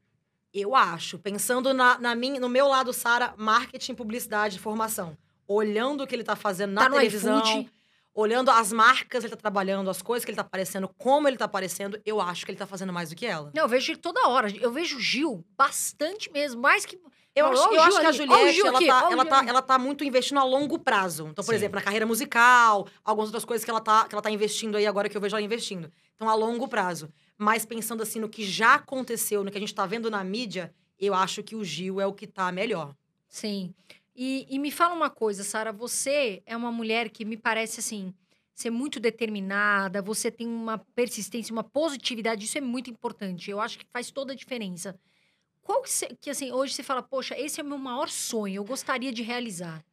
Eu acho. Pensando na, na minha, no meu lado, Sara, marketing, publicidade, formação. Olhando o que ele tá fazendo na Tá no televisão. iFood. Olhando as marcas que ele tá trabalhando, as coisas que ele tá aparecendo, como ele tá aparecendo, eu acho que ele tá fazendo mais do que ela. Não, eu vejo ele toda hora. Eu vejo o Gil bastante mesmo, mais que. Eu acho, eu acho que a Juliette, ela, tá, ela, tá, ela tá muito investindo a longo prazo. Então, por Sim. exemplo, na carreira musical, algumas outras coisas que ela, tá, que ela tá investindo aí agora que eu vejo ela investindo. Então, a longo prazo. Mas pensando assim no que já aconteceu, no que a gente tá vendo na mídia, eu acho que o Gil é o que tá melhor. Sim. E, e me fala uma coisa, Sara. Você é uma mulher que me parece assim. Ser muito determinada, você tem uma persistência, uma positividade, isso é muito importante. Eu acho que faz toda a diferença. Qual que, que assim, hoje você fala, poxa, esse é o meu maior sonho, eu gostaria de realizar.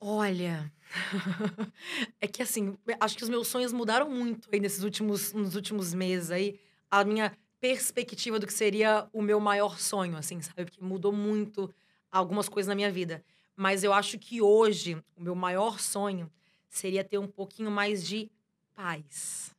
Olha, é que assim, acho que os meus sonhos mudaram muito aí nesses últimos, nos últimos meses aí. A minha perspectiva do que seria o meu maior sonho, assim, sabe? Porque mudou muito algumas coisas na minha vida. Mas eu acho que hoje, o meu maior sonho seria ter um pouquinho mais de paz.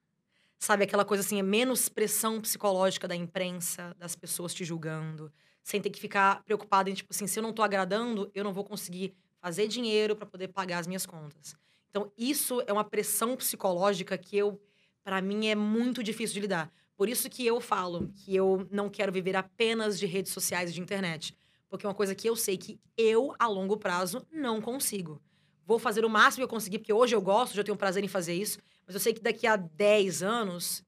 Sabe, aquela coisa assim, é menos pressão psicológica da imprensa, das pessoas te julgando, sem ter que ficar preocupada em, tipo assim, se eu não tô agradando, eu não vou conseguir fazer dinheiro para poder pagar as minhas contas. Então, isso é uma pressão psicológica que eu, para mim, é muito difícil de lidar. Por isso que eu falo que eu não quero viver apenas de redes sociais e de internet. Porque é uma coisa que eu sei que eu, a longo prazo, não consigo. Vou fazer o máximo que eu conseguir, porque hoje eu gosto, já tenho prazer em fazer isso. Mas eu sei que daqui a 10 anos,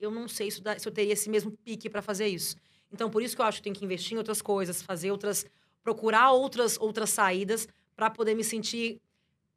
eu não sei se, eu teria esse mesmo pique para fazer isso. Então, por isso que eu acho que tem que investir em outras coisas, fazer outras. procurar outras, outras saídas para poder me sentir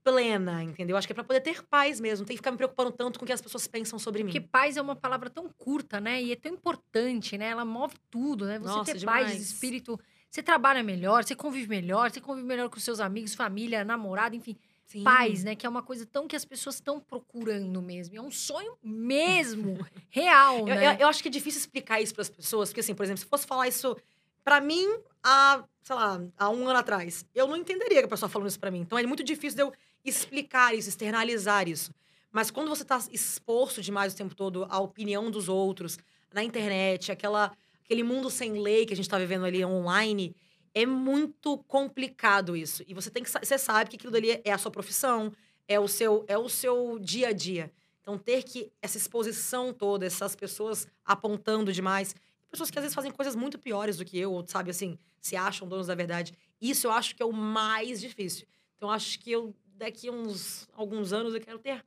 plena, entendeu? Acho que é para poder ter paz mesmo. Não tem que ficar me preocupando tanto com o que as pessoas pensam sobre mim. Porque paz é uma palavra tão curta, né? E é tão importante, né? Ela move tudo, né? Você Nossa, ter paz, demais. espírito. Você trabalha melhor, você convive melhor, você convive melhor com seus amigos, família, namorado, enfim. Sim. Paz, né? Que é uma coisa tão que as pessoas estão procurando mesmo. É um sonho mesmo, real, Eu, né? eu, eu acho que é difícil explicar isso para as pessoas, porque assim, por exemplo, se fosse falar isso para mim há, sei lá, há um ano atrás, eu não entenderia que a pessoa falando isso para mim. Então é muito difícil de eu explicar isso, externalizar isso. Mas quando você tá exposto demais o tempo todo à opinião dos outros, na internet, aquela, aquele mundo sem lei que a gente tá vivendo ali online, é muito complicado isso. E você tem que você sabe que aquilo dali é a sua profissão, é o seu é o seu dia a dia. Então ter que essa exposição toda, essas pessoas apontando demais, pessoas que às vezes fazem coisas muito piores do que eu, ou sabe assim, se acham donos da verdade. Isso eu acho que é o mais difícil. Então acho que eu daqui a uns alguns anos eu quero ter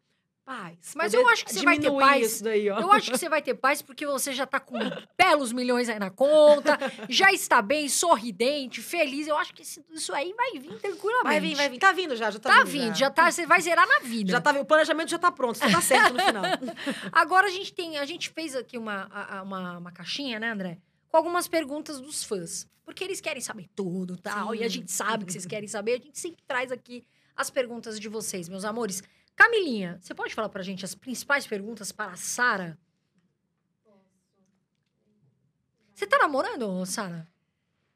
paz. Mas poder eu acho que você vai ter paz. Daí. Eu acho que você vai ter paz porque você já tá com belos milhões aí na conta, já está bem, sorridente, feliz. Eu acho que isso aí vai vir tranquilamente. Vai vir, vai vir. Tá vindo já, já tá, Tá vindo. vindo, já tá, você vai zerar na vida. Já tá, o planejamento já tá pronto, só tá certo no final. Agora a gente tem, a gente fez aqui uma, uma, uma caixinha, né, André? Com algumas perguntas dos fãs. Porque eles querem saber tudo e tal. E a Sim. gente sabe que vocês querem saber. A gente sempre traz aqui as perguntas de vocês, meus amores. Camilinha, você pode falar pra gente as principais perguntas para a Sara? Você tá namorando, Sara?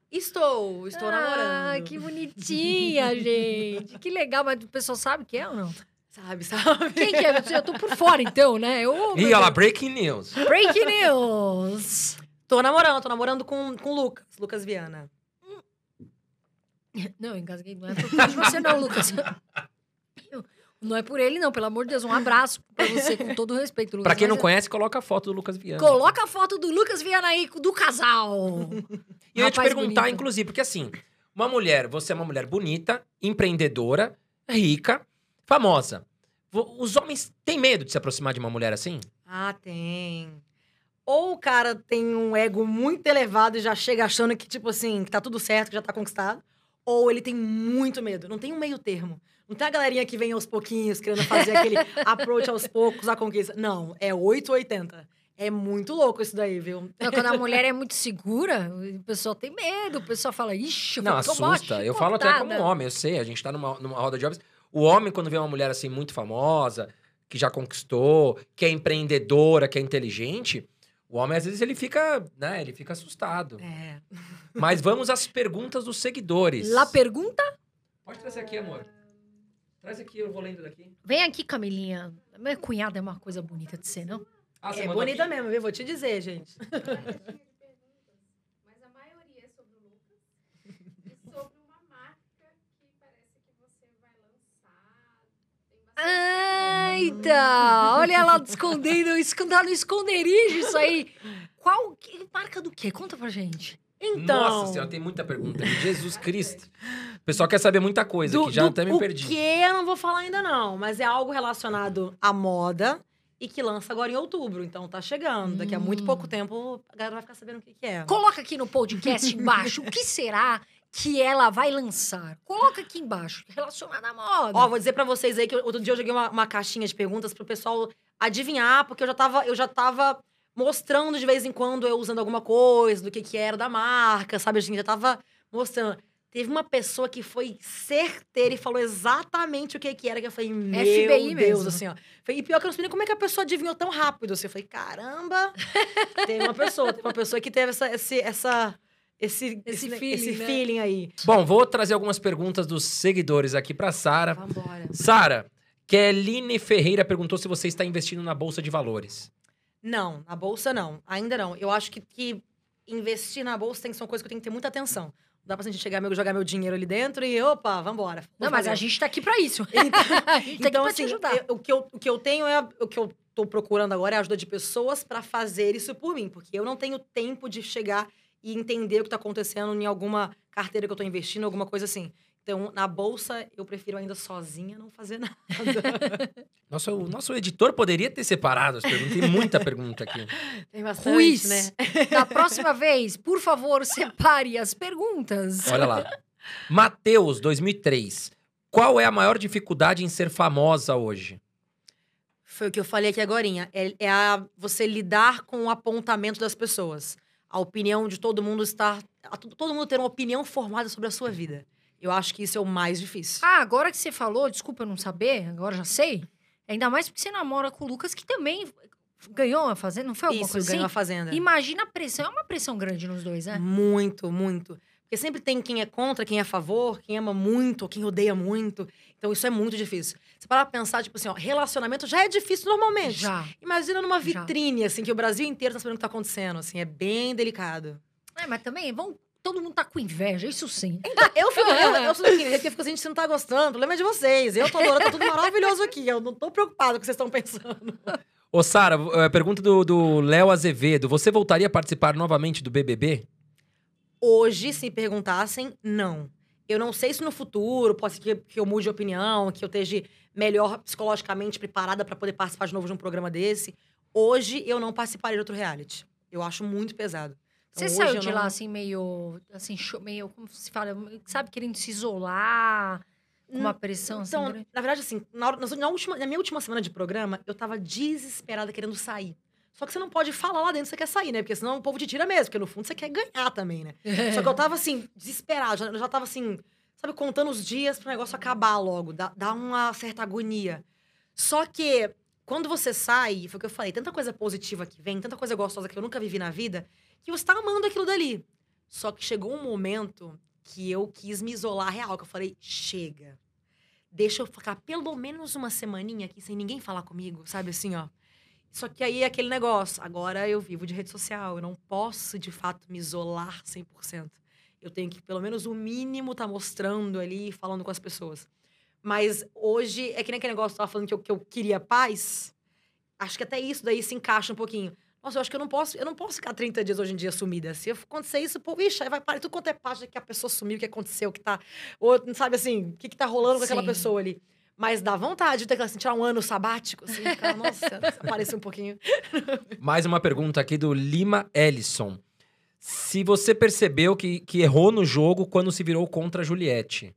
Estou, estou ah, namorando. que bonitinha, gente. Que legal, mas o pessoal sabe que é ou não? sabe, sabe? Quem que é? Eu tô por fora, então, né? Eu, E olha lá, breaking news. Breaking news! Tô namorando, tô namorando com, com o Lucas, Lucas Viana. Não, eu engasguei. Não é por causa de você, não, Lucas. Não é por ele, não. Pelo amor de Deus, um abraço pra você, com todo o respeito, Lucas. Pra quem não Mas conhece, coloca a foto do Lucas Viana. Coloca a foto do Lucas Viana aí, do casal. E eu ia te perguntar, bonito. inclusive, porque assim, uma mulher, você é uma mulher bonita, empreendedora, rica, famosa. Os homens têm medo de se aproximar de uma mulher assim? Ah, tem. Ou o cara tem um ego muito elevado e já chega achando que, tipo assim, que tá tudo certo, que já tá conquistado. Ou ele tem muito medo. Não tem um meio termo. Não tem a galerinha que vem aos pouquinhos, querendo fazer aquele approach aos poucos, a conquista. Não, é 880. É muito louco isso daí, viu? Não, quando a mulher é muito segura, o pessoal tem medo. O pessoal fala, ixi, eu Não, assusta. Eu falo até como chicotada." homem, eu sei, a gente tá numa, numa roda de homens. O homem, quando vê uma mulher assim muito famosa, que já conquistou, que é empreendedora, que é inteligente, o homem às vezes ele fica, né, ele fica assustado. É. Mas vamos às perguntas dos seguidores. Lá pergunta, Pode trazer aqui, amor. Traz aqui, eu vou lendo daqui. vem aqui, Camilinha. Minha cunhada é uma coisa bonita de ser, não? Ah, É bonita aqui? mesmo, viu? Vou te dizer, gente. Mas a maioria é sobre o Lucas e sobre uma marca que parece que você vai lançar. Tem bastante Eita! Olha ela escondendo, escondendo no esconderijo isso aí. Qual que- marca do quê? Conta pra gente. Então. Nossa senhora, tem muita pergunta. Jesus Cristo. O pessoal quer saber muita coisa do, aqui, já do- até me o perdi. que eu não vou falar ainda não, mas é algo relacionado à moda e que lança agora em outubro. Então tá chegando. Daqui a muito Hum. pouco tempo a galera vai ficar sabendo o que, que é. Coloca aqui no podcast embaixo o que será que ela vai lançar. Coloca aqui embaixo, relacionado à moda. Ó, vou dizer pra vocês aí que outro dia eu joguei uma, uma caixinha de perguntas pro pessoal adivinhar, porque eu já tava, eu já tava mostrando de vez em quando eu usando alguma coisa, do que que era da marca, sabe? A gente já tava mostrando. Teve uma pessoa que foi certeira e falou exatamente o que que era, que eu falei, meu FBI Deus, mesmo. assim, ó. Falei, E pior que eu não sei nem como é que a pessoa adivinhou tão rápido, assim. Eu falei, caramba! teve uma pessoa, teve uma pessoa que teve essa, esse, essa, esse, Esse esse, feeling, esse né? feeling aí. Bom, vou trazer algumas perguntas dos seguidores aqui pra Sara. Vambora. Sara, Keline Ferreira perguntou se você está investindo na bolsa de valores. Não, na bolsa não. Ainda não. Eu acho que, que investir na bolsa tem que ser uma coisa que eu tenho que ter muita atenção. Não dá pra gente chegar meu, jogar meu dinheiro ali dentro e, opa, vambora. Não, mas a gente tá aqui pra isso. a gente tá Então, aqui pra assim, te ajudar. eu- o, que eu, o que eu tenho é. O que eu tô procurando agora é a ajuda de pessoas pra fazer isso por mim. Porque eu não tenho tempo de chegar e entender o que tá acontecendo em alguma carteira que eu tô investindo, alguma coisa assim. Então, na bolsa, eu prefiro ainda sozinha não fazer nada. Nosso, o nosso editor poderia ter separado as perguntas. Tem muita pergunta aqui. Tem bastante, Quiz. né? Da próxima vez, por favor, separe as perguntas. Olha lá. Mateus, 2003. Qual é a maior dificuldade em ser famosa hoje? Foi o que eu falei aqui agora. É, é a, você lidar com o apontamento das pessoas. A opinião de todo mundo estar. a to- todo mundo ter uma opinião formada sobre a sua vida. Eu acho que isso é o mais difícil. Ah, agora que você falou, desculpa eu não saber, agora já sei. Ainda mais porque você namora com o Lucas, que também ganhou a fazenda, não foi alguma isso, coisa ganhou a assim? fazenda. Imagina a pressão, é uma pressão grande nos dois, né? Muito, muito. Porque sempre tem quem é contra, quem é a favor, quem ama muito, quem odeia muito. Então isso é muito difícil. Você parar pra pensar, tipo assim, ó, relacionamento já é difícil normalmente. Já. Imagina numa Já. vitrine, assim, que o Brasil inteiro tá sabendo o que tá acontecendo, assim, é bem delicado. É, mas também, vão, todo mundo tá com inveja, isso sim. Então, eu fico, eu, eu sou daquele jeito que eu fico assim, gente, você não tá gostando, o problema é de vocês. Eu tô adorando, tá tudo maravilhoso aqui. Eu não tô preocupado com o que vocês estão pensando. Ô, Sara, eh, pergunta do do Léo Azevedo. Você voltaria a participar novamente do BBB? Hoje, se perguntassem, não. Eu não sei se no futuro pode ser que, que eu mude de opinião, que eu esteja melhor psicologicamente preparada pra poder participar de novo de um programa desse. Hoje, eu não participaria de outro reality. Eu acho muito pesado. Então, Você saiu de não- lá assim, meio. Assim, meio. Como se fala? Sabe, querendo se isolar, com uma pressão assim. Então, na verdade, assim, na, hora- na última- na minha última semana de programa, eu tava desesperada querendo sair. Só que você não pode falar lá dentro que você quer sair, né? Porque senão o povo te tira mesmo, porque no fundo você quer ganhar também, né? Só que eu tava assim, desesperada, já, eu já tava assim, sabe, contando os dias pro negócio acabar logo, dá, dá uma certa agonia. Só que quando você sai, foi o que eu falei, tanta coisa positiva que vem, tanta coisa gostosa que eu nunca vivi na vida, que você tá amando aquilo dali. Só que chegou um momento que eu quis me isolar real, que eu falei, chega. deixa eu ficar pelo menos uma semaninha aqui sem ninguém falar comigo, sabe assim, ó. Só que aí é aquele negócio, agora eu vivo de rede social, eu não posso de fato me isolar 100%. Eu tenho que pelo menos o mínimo tá mostrando ali, falando com as pessoas. Mas hoje é que nem aquele negócio que eu tava falando que eu queria paz. Acho que até isso daí se encaixa um pouquinho. Nossa, eu acho que eu não posso, eu não posso ficar 30 dias hoje em dia sumida. Se acontecer isso, pô, ixi, aí vai parar tudo quanto é página que a pessoa sumiu, o que aconteceu, o que tá. Ou, sabe assim, o que, que tá rolando com aquela Sim. pessoa ali. Mas dá vontade de ter que assim, tirar um ano sabático, assim, ficar, nossa, aparecer um pouquinho. Mais uma pergunta aqui do Lima Ellison. Se você percebeu que, que errou no jogo quando se virou contra a Juliette.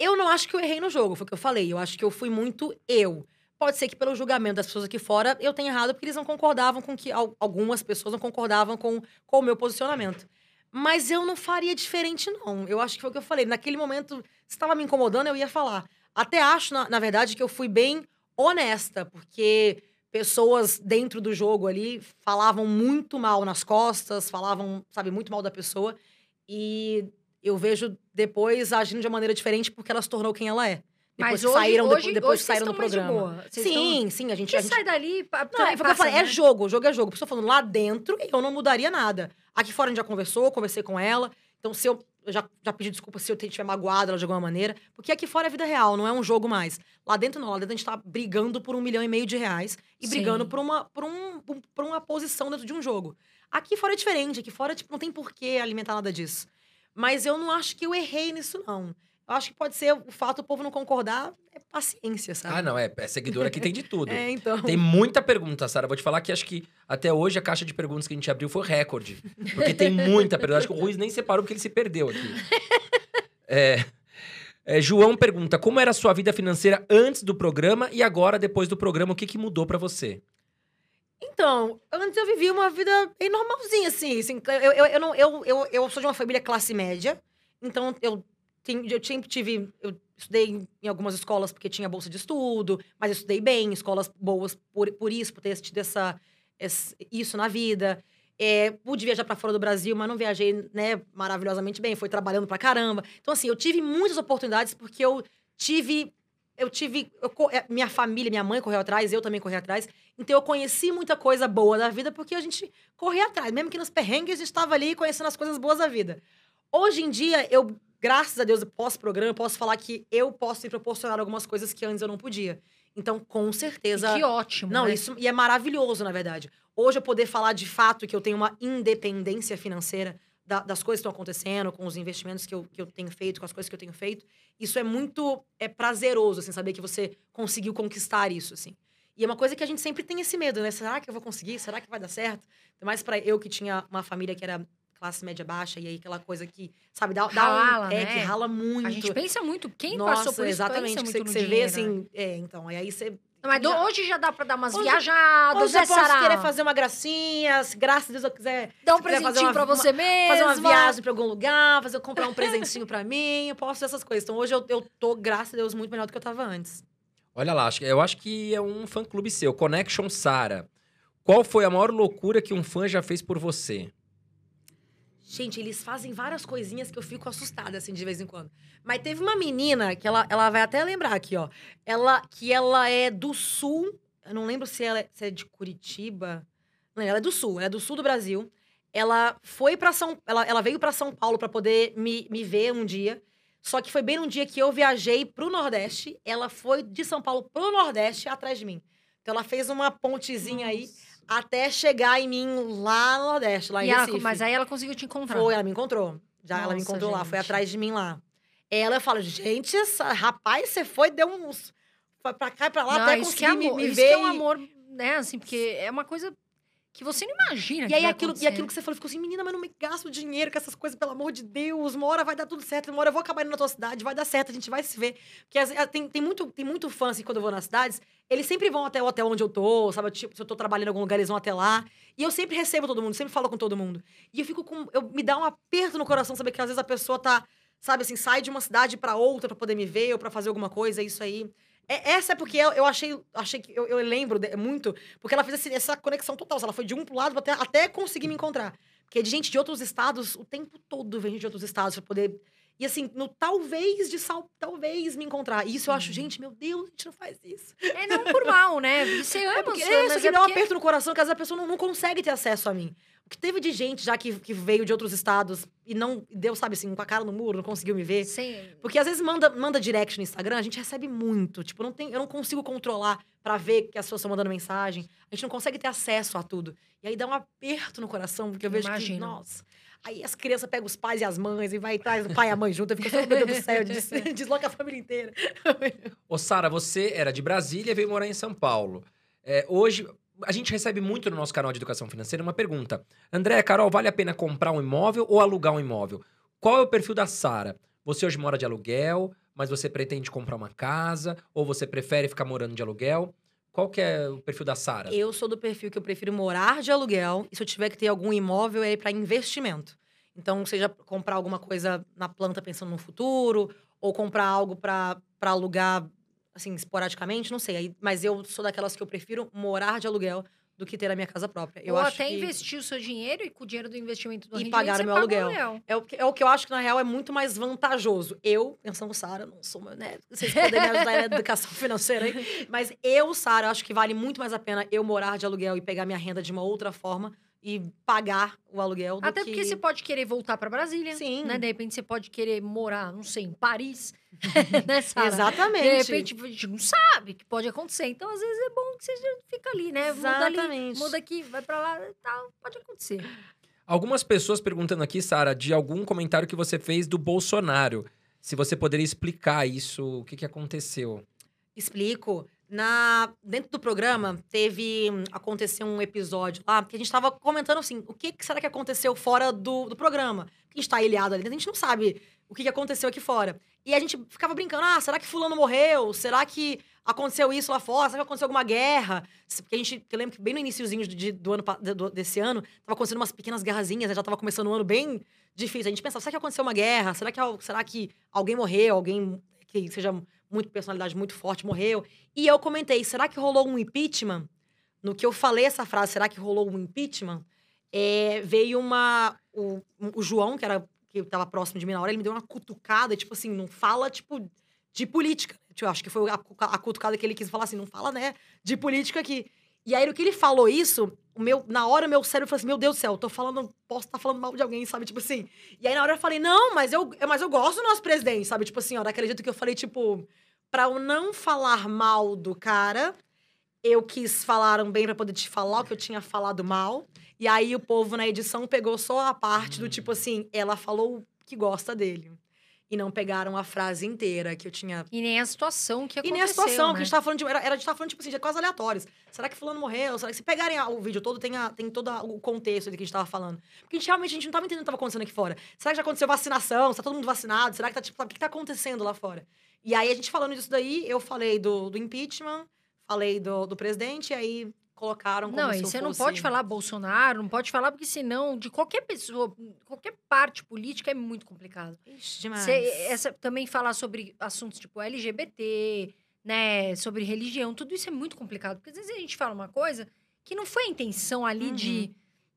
Eu não acho que eu errei no jogo, foi o que eu falei. Eu acho que eu fui muito eu. Pode ser que pelo julgamento das pessoas aqui fora eu tenha errado, porque eles não concordavam com que. al- Algumas pessoas não concordavam com, com o meu posicionamento. Mas eu não faria diferente, não. Eu acho que foi o que eu falei. Naquele momento, se estava me incomodando, eu ia falar. Até acho, na, na verdade, que eu fui bem honesta, porque pessoas dentro do jogo ali falavam muito mal nas costas, falavam, sabe, muito mal da pessoa. E eu vejo depois agindo de uma maneira diferente porque ela se tornou quem ela é. Depois hoje, saíram, depois, hoje, depois hoje saíram do estão programa. boa. Vocês Sim, sim, a gente. Estão... A Porque gente sai dali... pa- não, é, passa, falei, é né? jogo, o jogo é jogo. Por isso eu tô falando, lá dentro, eu não mudaria nada. Aqui fora a gente já conversou, conversei com ela. Então, se eu, eu já, já pedi desculpa se eu tiver magoado ela de alguma maneira. Porque aqui fora é vida real, não é um jogo mais. Lá dentro não, lá dentro a gente tá brigando por um milhão e meio de reais. E Sim. brigando por uma, por, um, por uma posição dentro de um jogo. Aqui fora é diferente, aqui fora tipo, não tem por que alimentar nada disso. Mas eu não acho que eu errei nisso, não. Eu acho que pode ser o fato do povo não concordar, é paciência, sabe? Ah, não, é, é seguidora que tem de tudo. É, então. Tem muita pergunta, Sara. Vou te falar que acho que até hoje a caixa de perguntas que a gente abriu foi recorde. Porque tem muita pergunta. Acho que o Ruiz nem separou porque ele se perdeu aqui. É, é, João pergunta: como era a sua vida financeira antes do programa e agora, depois do programa, o que, que mudou pra você? Então, antes eu vivia uma vida bem normalzinha, assim. assim, eu, eu, eu, não, eu, eu, eu sou de uma família classe média, então eu, tenho, eu sempre tive. Eu estudei em- algumas escolas porque tinha bolsa de estudo, mas eu estudei bem, escolas boas por, por isso, por ter tido essa, esse- isso na vida. É, pude viajar pra fora do Brasil, mas não viajei, né, maravilhosamente bem. Foi trabalhando pra caramba. Então, assim, eu tive muitas oportunidades porque eu tive. Eu tive. eu é, minha família, minha mãe correu atrás, eu também corri atrás. Então, eu conheci muita coisa boa da vida porque a gente corria atrás. Mesmo que nos perrengues, a gente estava ali conhecendo as coisas boas da vida. Hoje em dia, eu, graças a Deus, pós-programa, eu posso falar que eu posso me proporcionar algumas coisas que antes eu não podia. Então, com certeza. Que ótimo, Não, né? isso e é maravilhoso, na verdade. Hoje eu poder falar de fato que eu tenho uma independência financeira da- das coisas que estão acontecendo, com os investimentos que eu, que eu tenho feito, com as coisas que eu tenho feito, isso é muito é prazeroso, assim, saber que você conseguiu conquistar isso, assim. E é uma coisa que a gente sempre tem esse medo, né? Será que eu vou conseguir? Será que vai dar certo? Mais para eu que tinha uma família que era classe média baixa, e aí aquela coisa que, sabe, dá, dá Rala, um, é, né? que rala muito. A gente pensa muito. Quem Nossa, passou por isso exatamente, pensa que muito você, no que você vê assim, né? é, então, e aí você Mas do- já- hoje já dá pra dar umas Hoje- viajadas, Hoje eu né, posso Sarah? querer fazer uma gracinha, se graças a Deus eu quiser Dar um se quiser presentinho uma- pra você mesmo. fazer uma viagem pra algum lugar, fazer comprar um presentinho pra mim, eu posso fazer essas coisas. Então hoje eu, eu tô, graças a Deus, muito melhor do que eu tava antes. Olha lá, eu acho que é um fã-clube seu, Connection Sara. Qual foi a maior loucura que um fã já fez por você? Gente, eles fazem várias coisinhas que eu fico assustada, assim, de vez em quando. Mas teve uma menina que ela, ela vai até lembrar aqui, ó. Ela, que ela é do sul. Eu não lembro se ela é, se é de Curitiba. Não, ela é do sul, ela é do sul do Brasil. Ela foi para São ela, ela veio para São Paulo para poder me, me ver um dia. Só que foi bem num dia que eu viajei pro Nordeste. Ela foi de São Paulo pro Nordeste atrás de mim. Então ela fez uma pontezinha aí até chegar em mim lá no Nordeste, lá em E ela- Recife. mas aí ela conseguiu te encontrar. Foi, ela me encontrou. Já ela me Nossa, encontrou lá, foi gente. atrás de mim lá. Ela eu falo, gente, essa, rapaz, você foi, deu uns. Foi pra cá e pra lá, Não, até isso é conseguir me, amor, me isso ver. que é um amor, né? Assim, porque é uma coisa que você não imagina. E que aí, aquilo, e acontecer. aquilo que você falou, ficou assim, menina, mas não me gasto dinheiro com essas coisas, pelo amor de Deus. Uma hora vai dar tudo certo, uma hora eu vou acabar indo na tua cidade, vai dar certo, a gente vai se ver. Porque as- tem, tem, muito, tem muito fã, assim, quando eu vou nas cidades, eles sempre vão até o hotel onde eu tô, sabe? Tipo, se eu tô trabalhando em algum lugar, eles vão até lá. E eu sempre recebo todo mundo, sempre falo com todo mundo. E eu fico com. Eu, me dá um aperto no coração saber que às vezes a pessoa tá, sabe assim, sai de uma cidade pra outra pra poder me ver ou pra fazer alguma coisa, é isso aí. É- essa é porque eu, eu achei, achei que eu, eu lembro de- muito, porque ela fez esse- essa conexão total. Ela foi de um pro lado até, aaté conseguir me encontrar. Porque de gente de outros estados, o tempo todo vem gente de outros estados pra poder. E assim, no talvez de sal, talvez me encontrar. E isso eu Uhum. acho, gente, meu Deus, a gente não faz isso. É não por mal, né? Você ama É porque os é, isso mas aqui é dá um aperto no coração que às vezes a pessoa não, não consegue ter acesso a mim. O que teve de gente já que, que veio de outros estados e não deu, sabe assim, com a cara no muro, não conseguiu me ver. Sem- Porque às vezes manda, manda direct no Instagram, a gente recebe muito. Tipo, não tem, eu não consigo controlar pra ver que as pessoas estão mandando mensagem. A gente não consegue ter acesso a tudo. E aí dá um aperto no coração, porque eu vejo que, Imagino. nossa. Aí as crianças pegam os pais e as mães e vai e traz o pai e a mãe junto. Eu fico assim, meu Deus do céu, des- desloca a família inteira. Ô, Sara, você era de Brasília e veio morar em São Paulo. É, hoje, a gente recebe muito no nosso canal de educação financeira uma pergunta. André, Carol, vale a pena comprar um imóvel ou alugar um imóvel? Qual é o perfil da Sara? Você hoje mora de aluguel, mas você pretende comprar uma casa? Ou você prefere ficar morando de aluguel? Qual que é o perfil da Sara? Eu sou do perfil que eu prefiro morar de aluguel e se eu tiver que ter algum imóvel é para investimento. Então, seja comprar alguma coisa na planta pensando no futuro, ou comprar algo para alugar, assim, esporadicamente, não sei. Aí- Mas eu sou daquelas que eu prefiro morar de aluguel do que ter a minha casa própria. Eu Ou até que investir o seu dinheiro e com o dinheiro do investimento do E pagar o meu paga aluguel. É o, que, é o que eu acho que, na real, é muito mais vantajoso. Eu, pensando, Sara, não sou, né? Vocês podem me ajudar na educação financeira aí. Mas eu, Sara, acho que vale muito mais a pena eu morar de aluguel e pegar minha renda de uma outra forma e pagar o aluguel do Até que... porque você pode querer voltar pra Brasília. Sim. Né? De repente você pode querer morar, não sei, em Paris. né? Exatamente. De repente a gente não sabe o que pode acontecer. Então, às vezes, é bom que você já fica ali, né? Muda ali, Exatamente. muda aqui, vai pra lá e tal. Pode acontecer. Algumas pessoas perguntando aqui, Sara, de algum comentário que você fez do Bolsonaro. Se você poderia explicar isso, o que, que aconteceu? Explico. Na, dentro do programa, teve. hum, Aconteceu um episódio lá, que a gente tava comentando assim: o que, que será que aconteceu fora do, do programa? Porque a gente tá ilhado ali a gente não sabe o que, que aconteceu aqui fora. E a gente ficava brincando: ah, será que Fulano morreu? Será que aconteceu isso lá fora? Será que aconteceu alguma guerra? Porque a gente. Eu lembro que bem no iníciozinho de- do ano, do- desse ano, tava acontecendo umas pequenas guerrazinhas, né? já tava começando um ano bem difícil. A gente pensava: será que aconteceu uma guerra? Será que, será que alguém morreu? Alguém que seja muito personalidade muito forte morreu? E eu comentei, será que rolou um impeachment? No que eu falei essa frase, será que rolou um impeachment? É, veio uma. O, o João, que era que tava próximo de mim na hora, ele me deu uma cutucada, tipo assim, não fala, tipo, de política. Eu acho que foi a, a cutucada que ele quis falar assim, não fala, né, de política aqui. E aí, no que ele falou isso, o meu, na hora, meu cérebro falou assim: Meu Deus do céu, eu tô falando, posso estar falando mal de alguém, sabe? Tipo assim. E aí, na hora, eu falei: Não, mas eu, mas eu gosto do nosso presidente, sabe? Tipo assim, ó, daquele jeito que eu falei, tipo, pra eu não falar mal do cara, eu quis falar um bem pra poder te falar o que eu tinha falado mal. E aí, o povo na edição pegou só a parte do tipo assim: ela falou que gosta dele. E não pegaram a frase inteira que eu tinha E nem a situação que e aconteceu, nem a situação, né? que a gente tava falando de. Era, era, a gente tava falando, tipo assim, de coisas aleatórias. Será que fulano morreu? Será que se pegarem o vídeo todo, tem, a- tem todo o contexto do que a gente tava falando? Porque a gente realmente a gente não tava entendendo o que tava acontecendo aqui fora. Será que já aconteceu vacinação? Se tá todo mundo vacinado? Será que tá, tipo, o que tá acontecendo lá fora? E aí, a gente falando disso daí, eu falei do, do impeachment, falei do, do presidente, e aí colocaram como Não, se eu você não fosse- pode falar Bolsonaro, não pode falar, porque senão, de qualquer pessoa, qualquer parte política é muito complicado. Ixi, demais. Você, essa, também falar sobre assuntos tipo LGBT, né, sobre religião, tudo isso é muito complicado. Porque às vezes a gente fala uma coisa que não foi a intenção ali Uhum. de.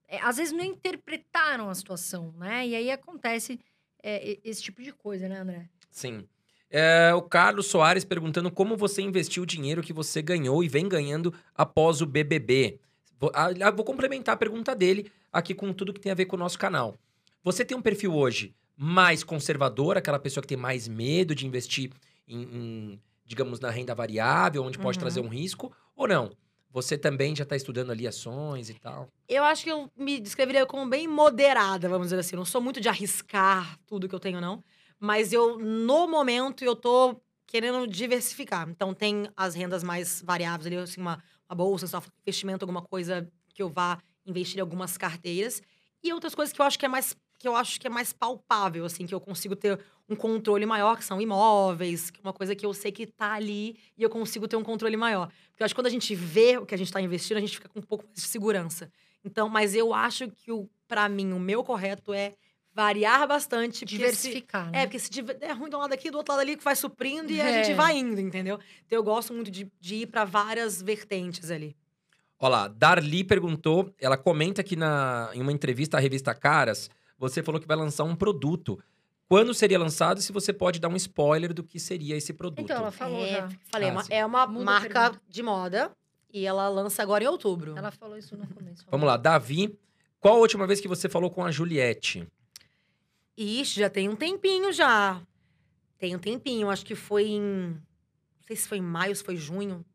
é, às vezes não interpretaram a situação, né? E aí acontece é, esse tipo de coisa, né, André? Sim. É, o Carlos Soares perguntando como você investiu o dinheiro que você ganhou e vem ganhando após o BBB. Vou, ah, ah, vou complementar a pergunta dele aqui com tudo que tem a ver com o nosso canal. Você tem um perfil hoje mais conservador, aquela pessoa que tem mais medo de investir em, em, digamos, na renda variável, onde pode Uhum. trazer um risco, ou não? Você também já está estudando ali ações e tal? Eu acho que eu me descreveria como bem moderada, vamos dizer assim. Não sou muito de arriscar tudo que eu tenho, não. Mas eu, no momento, eu tô querendo diversificar. Então, tem as rendas mais variáveis ali, assim, uma, uma bolsa, só investimento, alguma coisa que eu vá investir em algumas carteiras. E outras coisas que eu acho que é mais que eu acho que é mais palpável, assim, que eu consigo ter um controle maior, que são imóveis, é uma coisa que eu sei que tá ali e eu consigo ter um controle maior. Porque eu acho que quando a gente vê o que a gente está investindo, a gente fica com um pouco mais de segurança. Então, mas eu acho que o para mim o meu correto é variar bastante, porque se, Diversificar, né? é, porque se tiver- é ruim de um lado aqui, do outro lado ali, que vai suprindo e a É. gente vai indo, entendeu? Então eu gosto muito de, de ir para várias vertentes ali. Olha lá, Darli perguntou, ela comenta que na, em uma entrevista à revista Caras, você falou que vai lançar um produto. quando seria lançado e se você pode dar um spoiler do que seria esse produto. Então, ela falou é, já. falei, é Ah, uma- é uma Muda a marca de moda e ela lança agora em outubro. Ela falou isso no começo. Vamos lá, Davi. Qual a última vez que você falou com a Juliette? Ixi, já tem um tempinho já. Tem um tempinho, acho que foi em. Não sei se foi em maio, se foi junho.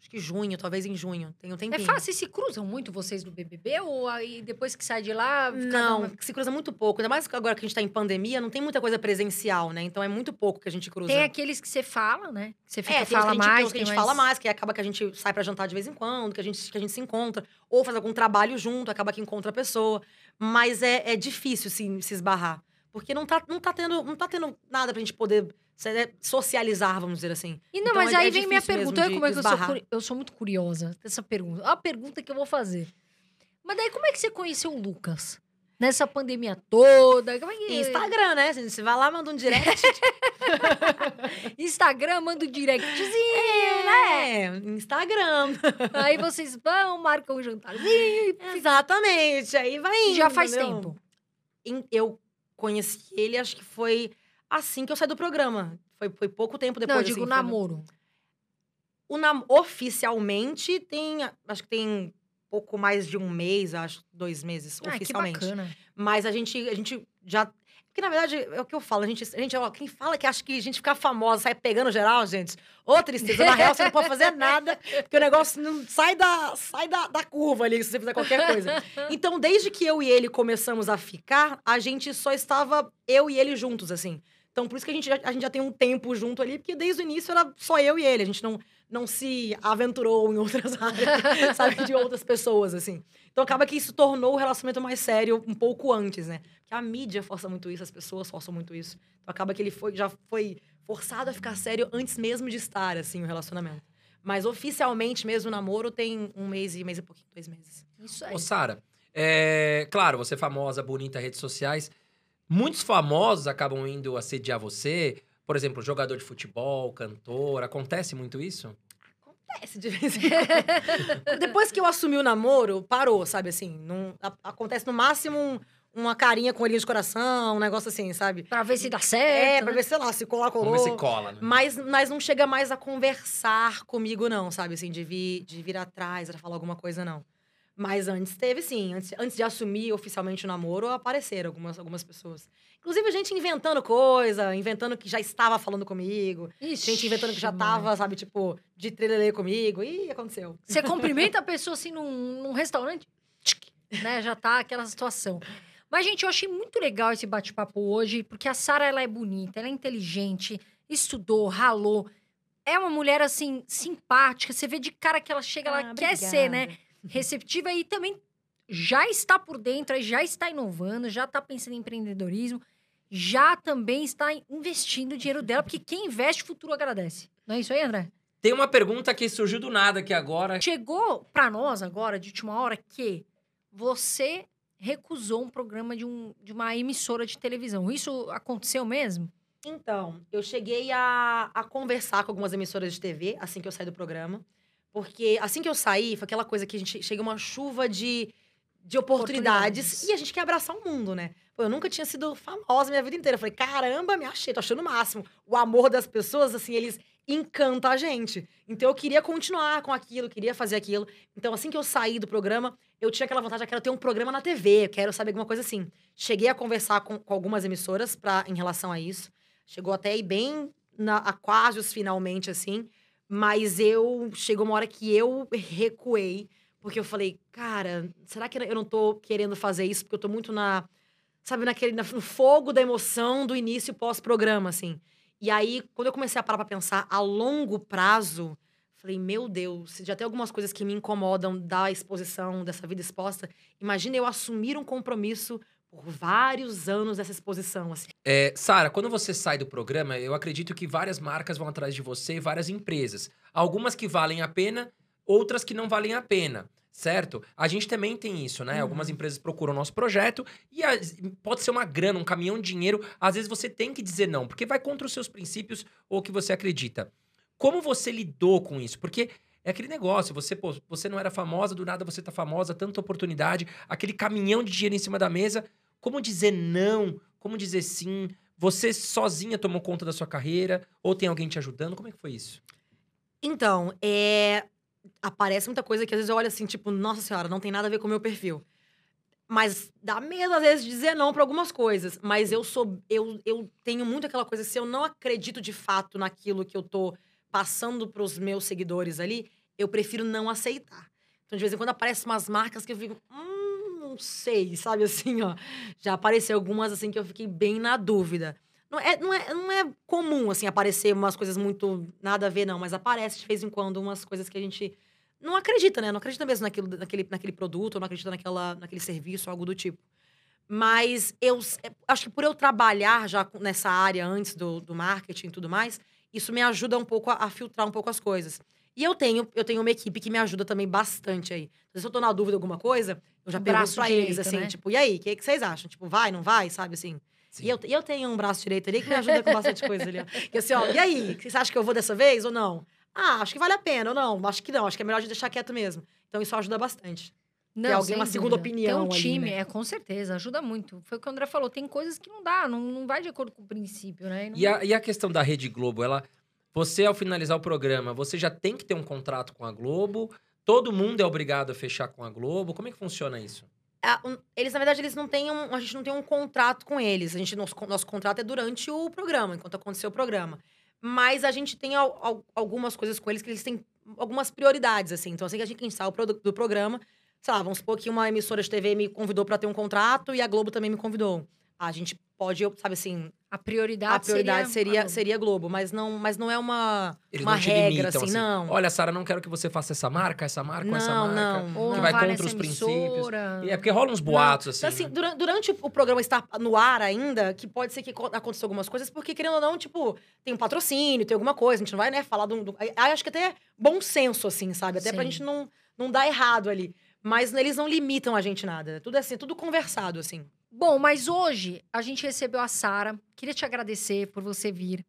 Acho que junho, talvez em junho. Tem um É tempinho. fácil, e se cruzam muito vocês do BBB? Ou aí depois que sai de lá... Não, uma- se cruza muito pouco. Ainda mais agora que a gente tá em pandemia, não tem muita coisa presencial, né? Então é muito pouco que a gente cruza. Tem aqueles que você fala, né? Que você fica, É, tem os fala gente, mais. tem que a tem gente fala mais, que acaba que a gente sai pra jantar de vez em quando, que a gente, que a gente se encontra. Ou faz algum trabalho junto, acaba que encontra a pessoa. Mas é, é difícil se, se esbarrar. Porque não tá, não, tá tendo, não tá tendo nada pra gente poder se- socializar, vamos dizer assim. E não, Então, mas é- aí é vem minha pergunta. De- como é que eu sou, eu sou muito curiosa dessa pergunta. A pergunta que eu vou fazer. Mas daí, como é que você conheceu o Lucas? Nessa pandemia toda? Como é que... Instagram, né? Você vai lá, manda um direct. Instagram, manda um directzinho, é, Instagram. Aí vocês vão, marcam um jantarzinho Exatamente. Aí vai indo, já faz entendeu? tempo. em- eu conheci ele, acho que foi assim que eu saí do programa. Foi, foi pouco tempo depois. Não, eu digo assim, foi- namoro. O nam oficialmente tem, acho que tem pouco mais de um mês, acho, dois meses, Ah, que oficialmente. bacana. Mas a gente, a gente já. Porque, na verdade, é o que eu falo. A gente, a gente, ó, quem fala que acha que a gente fica famosa, sai pegando geral, gente. Ô, tristeza. Na real, você não pode fazer nada, porque o negócio não sai da, sai da, da curva ali, se você fizer qualquer coisa. Então, desde que eu e ele começamos a ficar, a gente só estava eu e ele juntos, assim. Então, por isso que a gente, já, a gente já tem um tempo junto ali, porque desde o início era só eu e ele. A gente não, não se aventurou em outras áreas, sabe? De outras pessoas, assim. Então, acaba que isso tornou o relacionamento mais sério um pouco antes, né? Porque a mídia força muito isso, as pessoas forçam muito isso. Então, acaba que ele foi, já foi forçado a ficar sério antes mesmo de estar, assim, o relacionamento. Mas, oficialmente mesmo, o namoro tem um mês e mês e pouquinho, dois meses. Isso aí. Ô, Sara, é, claro, você é famosa, bonita, redes sociais. Muitos famosos acabam indo assediar você. Por exemplo, jogador de futebol, cantor. Acontece muito isso? Acontece de vez em quando. Depois que eu assumi o namoro, parou, sabe assim? Não, a- acontece no máximo um- uma carinha com olhinho de coração, um negócio assim, sabe? Pra ver se dá certo. É, pra né? ver, sei lá, se colar, colou. Vamos ver se cola, né? Mas, mas não chega mais a conversar comigo, não, sabe? Assim, de vir, de vir atrás, pra falar alguma coisa, não. Mas antes teve, sim. Antes, antes de assumir oficialmente o namoro, apareceram algumas, algumas pessoas. Inclusive, a gente inventando coisa, inventando que já estava falando comigo. Ixi, Gente inventando que já mano. tava, sabe, tipo, de trelelê comigo. Ih, aconteceu. Você cumprimenta a pessoa assim num, num restaurante, né? Já tá aquela situação. Mas, gente, eu achei muito legal esse bate-papo hoje, porque a Sara ela é bonita, ela é inteligente, estudou, ralou. É uma mulher, assim, simpática. Você vê de cara que ela chega, ela Ah, quer ser, né? Receptiva e também já está por dentro, já está inovando, já está pensando em empreendedorismo, já também está investindo o dinheiro dela, porque quem investe, futuro agradece. Não é isso aí, André? Tem uma pergunta que surgiu do nada aqui agora. Chegou pra nós agora, de última hora, que você recusou um programa de, um, de uma emissora de televisão. Isso aconteceu mesmo? Então, eu cheguei a, a conversar com algumas emissoras de TV assim que eu saí do programa. Porque assim que eu saí, foi aquela coisa que a gente chega uma chuva de, de oportunidades, Oportunidades. e a gente quer abraçar o mundo, né? Pô, eu nunca tinha sido famosa minha vida inteira. Eu falei, caramba, me achei, tô achando o máximo. O amor das pessoas, assim, eles encantam a gente. Então eu queria continuar com aquilo, queria fazer aquilo. Então, assim que eu saí do programa, eu tinha aquela vontade, eu quero ter um programa na TV, eu quero saber alguma coisa assim. Cheguei a conversar com, com algumas emissoras pra, em relação a isso. Chegou até aí bem na, a quase os finalmente, assim. Mas eu... Chegou uma hora que eu recuei. Porque eu falei, cara, será que eu não tô querendo fazer isso? Porque eu tô muito na... Sabe, naquele, na- no fogo da emoção do início pós-programa, assim. E aí, quando eu comecei a parar pra pensar a longo prazo... Falei, meu Deus, já tem algumas coisas que me incomodam da exposição, dessa vida exposta, imagina eu assumir um compromisso por vários anos dessa exposição, assim. É, Sara, quando você sai do programa, eu acredito que várias marcas vão atrás de você, várias empresas. Algumas que valem a pena, outras que não valem a pena, certo? A gente também tem isso, né? Uhum. Algumas empresas procuram o nosso projeto e as- pode ser uma grana, um caminhão de dinheiro. Às vezes você tem que dizer não, porque vai contra os seus princípios ou o que você acredita. Como você lidou com isso? Porque é aquele negócio, você, pô, você não era famosa, do nada você tá famosa, tanta oportunidade, aquele caminhão de dinheiro em cima da mesa. Como dizer não? Como dizer sim? Você sozinha tomou conta da sua carreira? Ou tem alguém te ajudando? Como é que foi isso? Então, é... aparece muita coisa que às vezes eu olho assim, tipo, nossa senhora, não tem nada a ver com o meu perfil. Mas dá medo, às vezes, dizer não para algumas coisas. Mas eu sou. Eu, eu tenho muito aquela coisa, se eu não acredito de fato naquilo que eu tô passando pros meus seguidores ali, eu prefiro não aceitar. Então, de vez em quando aparecem umas marcas que eu fico. Hum, não sei, sabe assim, ó. Já apareceu algumas assim que eu fiquei bem na dúvida. Não é, não, é, não é comum, assim, aparecer umas coisas muito nada a ver, não, mas aparece de vez em quando umas coisas que a gente não acredita, né? Não acredita mesmo naquilo, naquele, naquele produto, não acredita naquela, naquele serviço, algo do tipo. Mas eu é, acho que por eu trabalhar já nessa área antes do, do marketing e tudo mais, isso me ajuda um pouco a, a filtrar um pouco as coisas. E eu tenho, eu tenho uma equipe que me ajuda também bastante aí. Então, se eu tô na dúvida de alguma coisa, eu já Um pergunto pra eles, assim, né? tipo, e aí, o que, que vocês acham? Tipo, vai, não vai, sabe assim? Sim. E eu, e eu tenho um braço direito ali que me ajuda com bastante coisa ali. ó. E assim, ó, e aí? Vocês acham que eu vou dessa vez ou não? Ah, acho que vale a pena ou não? Acho que não, acho que é melhor a gente deixar quieto mesmo. Então isso ajuda bastante. Não, alguém, sem uma segunda dúvida. opinião Tem um ali, time, né? é, com certeza, ajuda muito. Foi o que o André falou, tem coisas que não dá, não, não vai de acordo com o princípio, né? Não- E a, e a questão da Rede Globo, ela. Você, ao finalizar o programa, você já tem que ter um contrato com a Globo? Todo mundo é obrigado a fechar com a Globo? Como é que funciona isso? Um, Eles, na verdade, eles não têm um, a gente não tem um contrato com eles. A gente, nosso, nosso contrato é durante o programa, enquanto acontecer o programa. Mas a gente tem al- al- algumas coisas com eles que eles têm algumas prioridades, assim. Então, assim que a gente sai do, do programa, sei lá, vamos supor que uma emissora de TV me convidou para ter um contrato e a Globo também me convidou. A gente pode, eu- sabe assim, A prioridade, a prioridade seria, seria, a Globo. seria Globo, mas não, mas não é uma, Eles uma não te regra, limitam, assim, não. Olha, Sara, não quero que você faça essa marca, essa marca, ou essa Não, marca. não, não. que não vai contra os princípios. E é porque rolam uns boatos, assim. Então, assim, né? dura- durante o programa estar no ar ainda, que pode ser que co- aconteça algumas coisas, porque, querendo ou não, tipo, tem um patrocínio, tem alguma coisa, a gente não vai, né, falar do. do aí acho que até é bom senso, assim, sabe? Até pra Sim. gente não, não dar errado ali. Mas eles não limitam a gente nada. Tudo assim, tudo conversado, assim. Bom, mas hoje a gente recebeu a Sara. Queria te agradecer por você vir.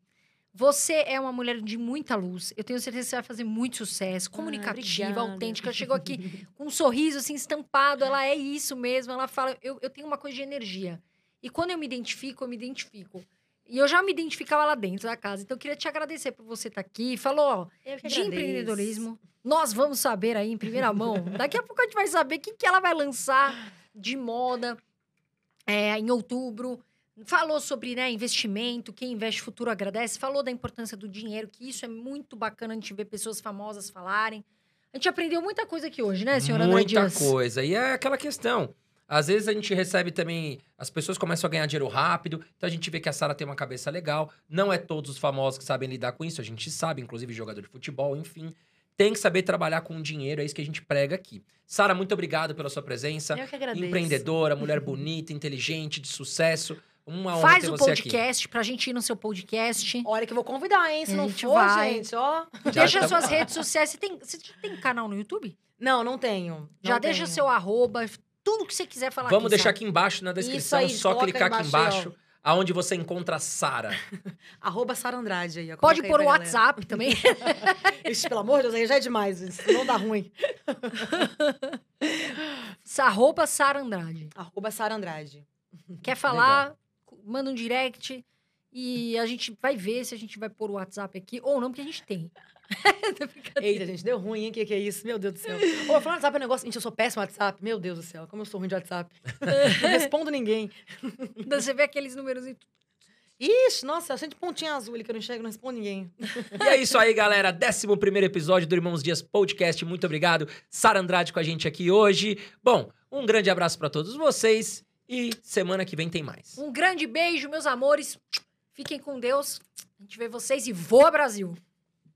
Você é uma mulher de muita luz. Eu tenho certeza que você vai fazer muito sucesso. Comunicativa, obrigada. autêntica. Chegou aqui com um sorriso assim estampado. Ela é isso mesmo. Ela fala, eu, eu tenho uma coisa de energia. E quando eu me identifico, eu me identifico. E eu já me identificava lá dentro da casa. Então, eu queria te agradecer por você estar aqui. Falou, ó, Eu que de empreendedorismo. Nós vamos saber aí em primeira mão. Daqui a pouco a gente vai saber o que, que ela vai lançar de moda é, em outubro. Falou sobre né, investimento, quem investe futuro agradece. Falou da importância do dinheiro, que isso é muito bacana a gente ver pessoas famosas falarem. A gente aprendeu muita coisa aqui hoje, né, senhora André Muita Dias? coisa. E é aquela questão. Às vezes a gente recebe também. As pessoas começam a ganhar dinheiro rápido. Então a gente vê que a Sara tem uma cabeça legal. Não é todos os famosos que sabem lidar com isso. A gente sabe, inclusive jogador de futebol, enfim. Tem que saber trabalhar com dinheiro. É isso que a gente prega aqui. Sara, muito obrigado pela sua presença. Eu que agradeço. Empreendedora, mulher bonita, inteligente, de sucesso. Uma honra Faz ter o você aqui. podcast pra gente ir no seu podcast. Olha que eu vou convidar, hein? Se A não gente for, vai. gente, ó. Já deixa suas redes sociais. Você tem, você tem canal no YouTube? Não, não tenho. Já não deixa tenho. seu arroba, tudo que você quiser falar Vamos aqui, deixar Sara. aqui embaixo na descrição. aí, só clicar aqui embaixo embaixo, aonde você encontra a Sara. Arroba Sara Andrade aí. Pode pôr o. WhatsApp também. Ixi, pelo amor de Deus, aí já é demais. Isso não dá ruim. Arroba Sara Andrade. Arroba Sara Andrade. Quer falar, manda um direct e a gente vai ver se a gente vai pôr o WhatsApp aqui ou não, porque a gente tem. Eita, gente, deu ruim, hein? O que, que é isso? Meu Deus do céu. Ô, falando WhatsApp é um negócio. Gente, eu sou péssimo no WhatsApp. Meu Deus do céu, como eu sou ruim de WhatsApp. não respondo ninguém. Então você vê aqueles números e Ixi, nossa, achei de pontinha azul ali que eu não enxergo, não respondo ninguém. E é isso aí, galera. 11 primeiro episódio do Irmãos Dias Podcast. Muito obrigado. Sara Andrade com a gente aqui hoje. Bom, um grande abraço pra todos vocês. E semana que vem tem mais. um grande beijo, meus amores. Fiquem com Deus. A gente vê vocês e voa Brasil.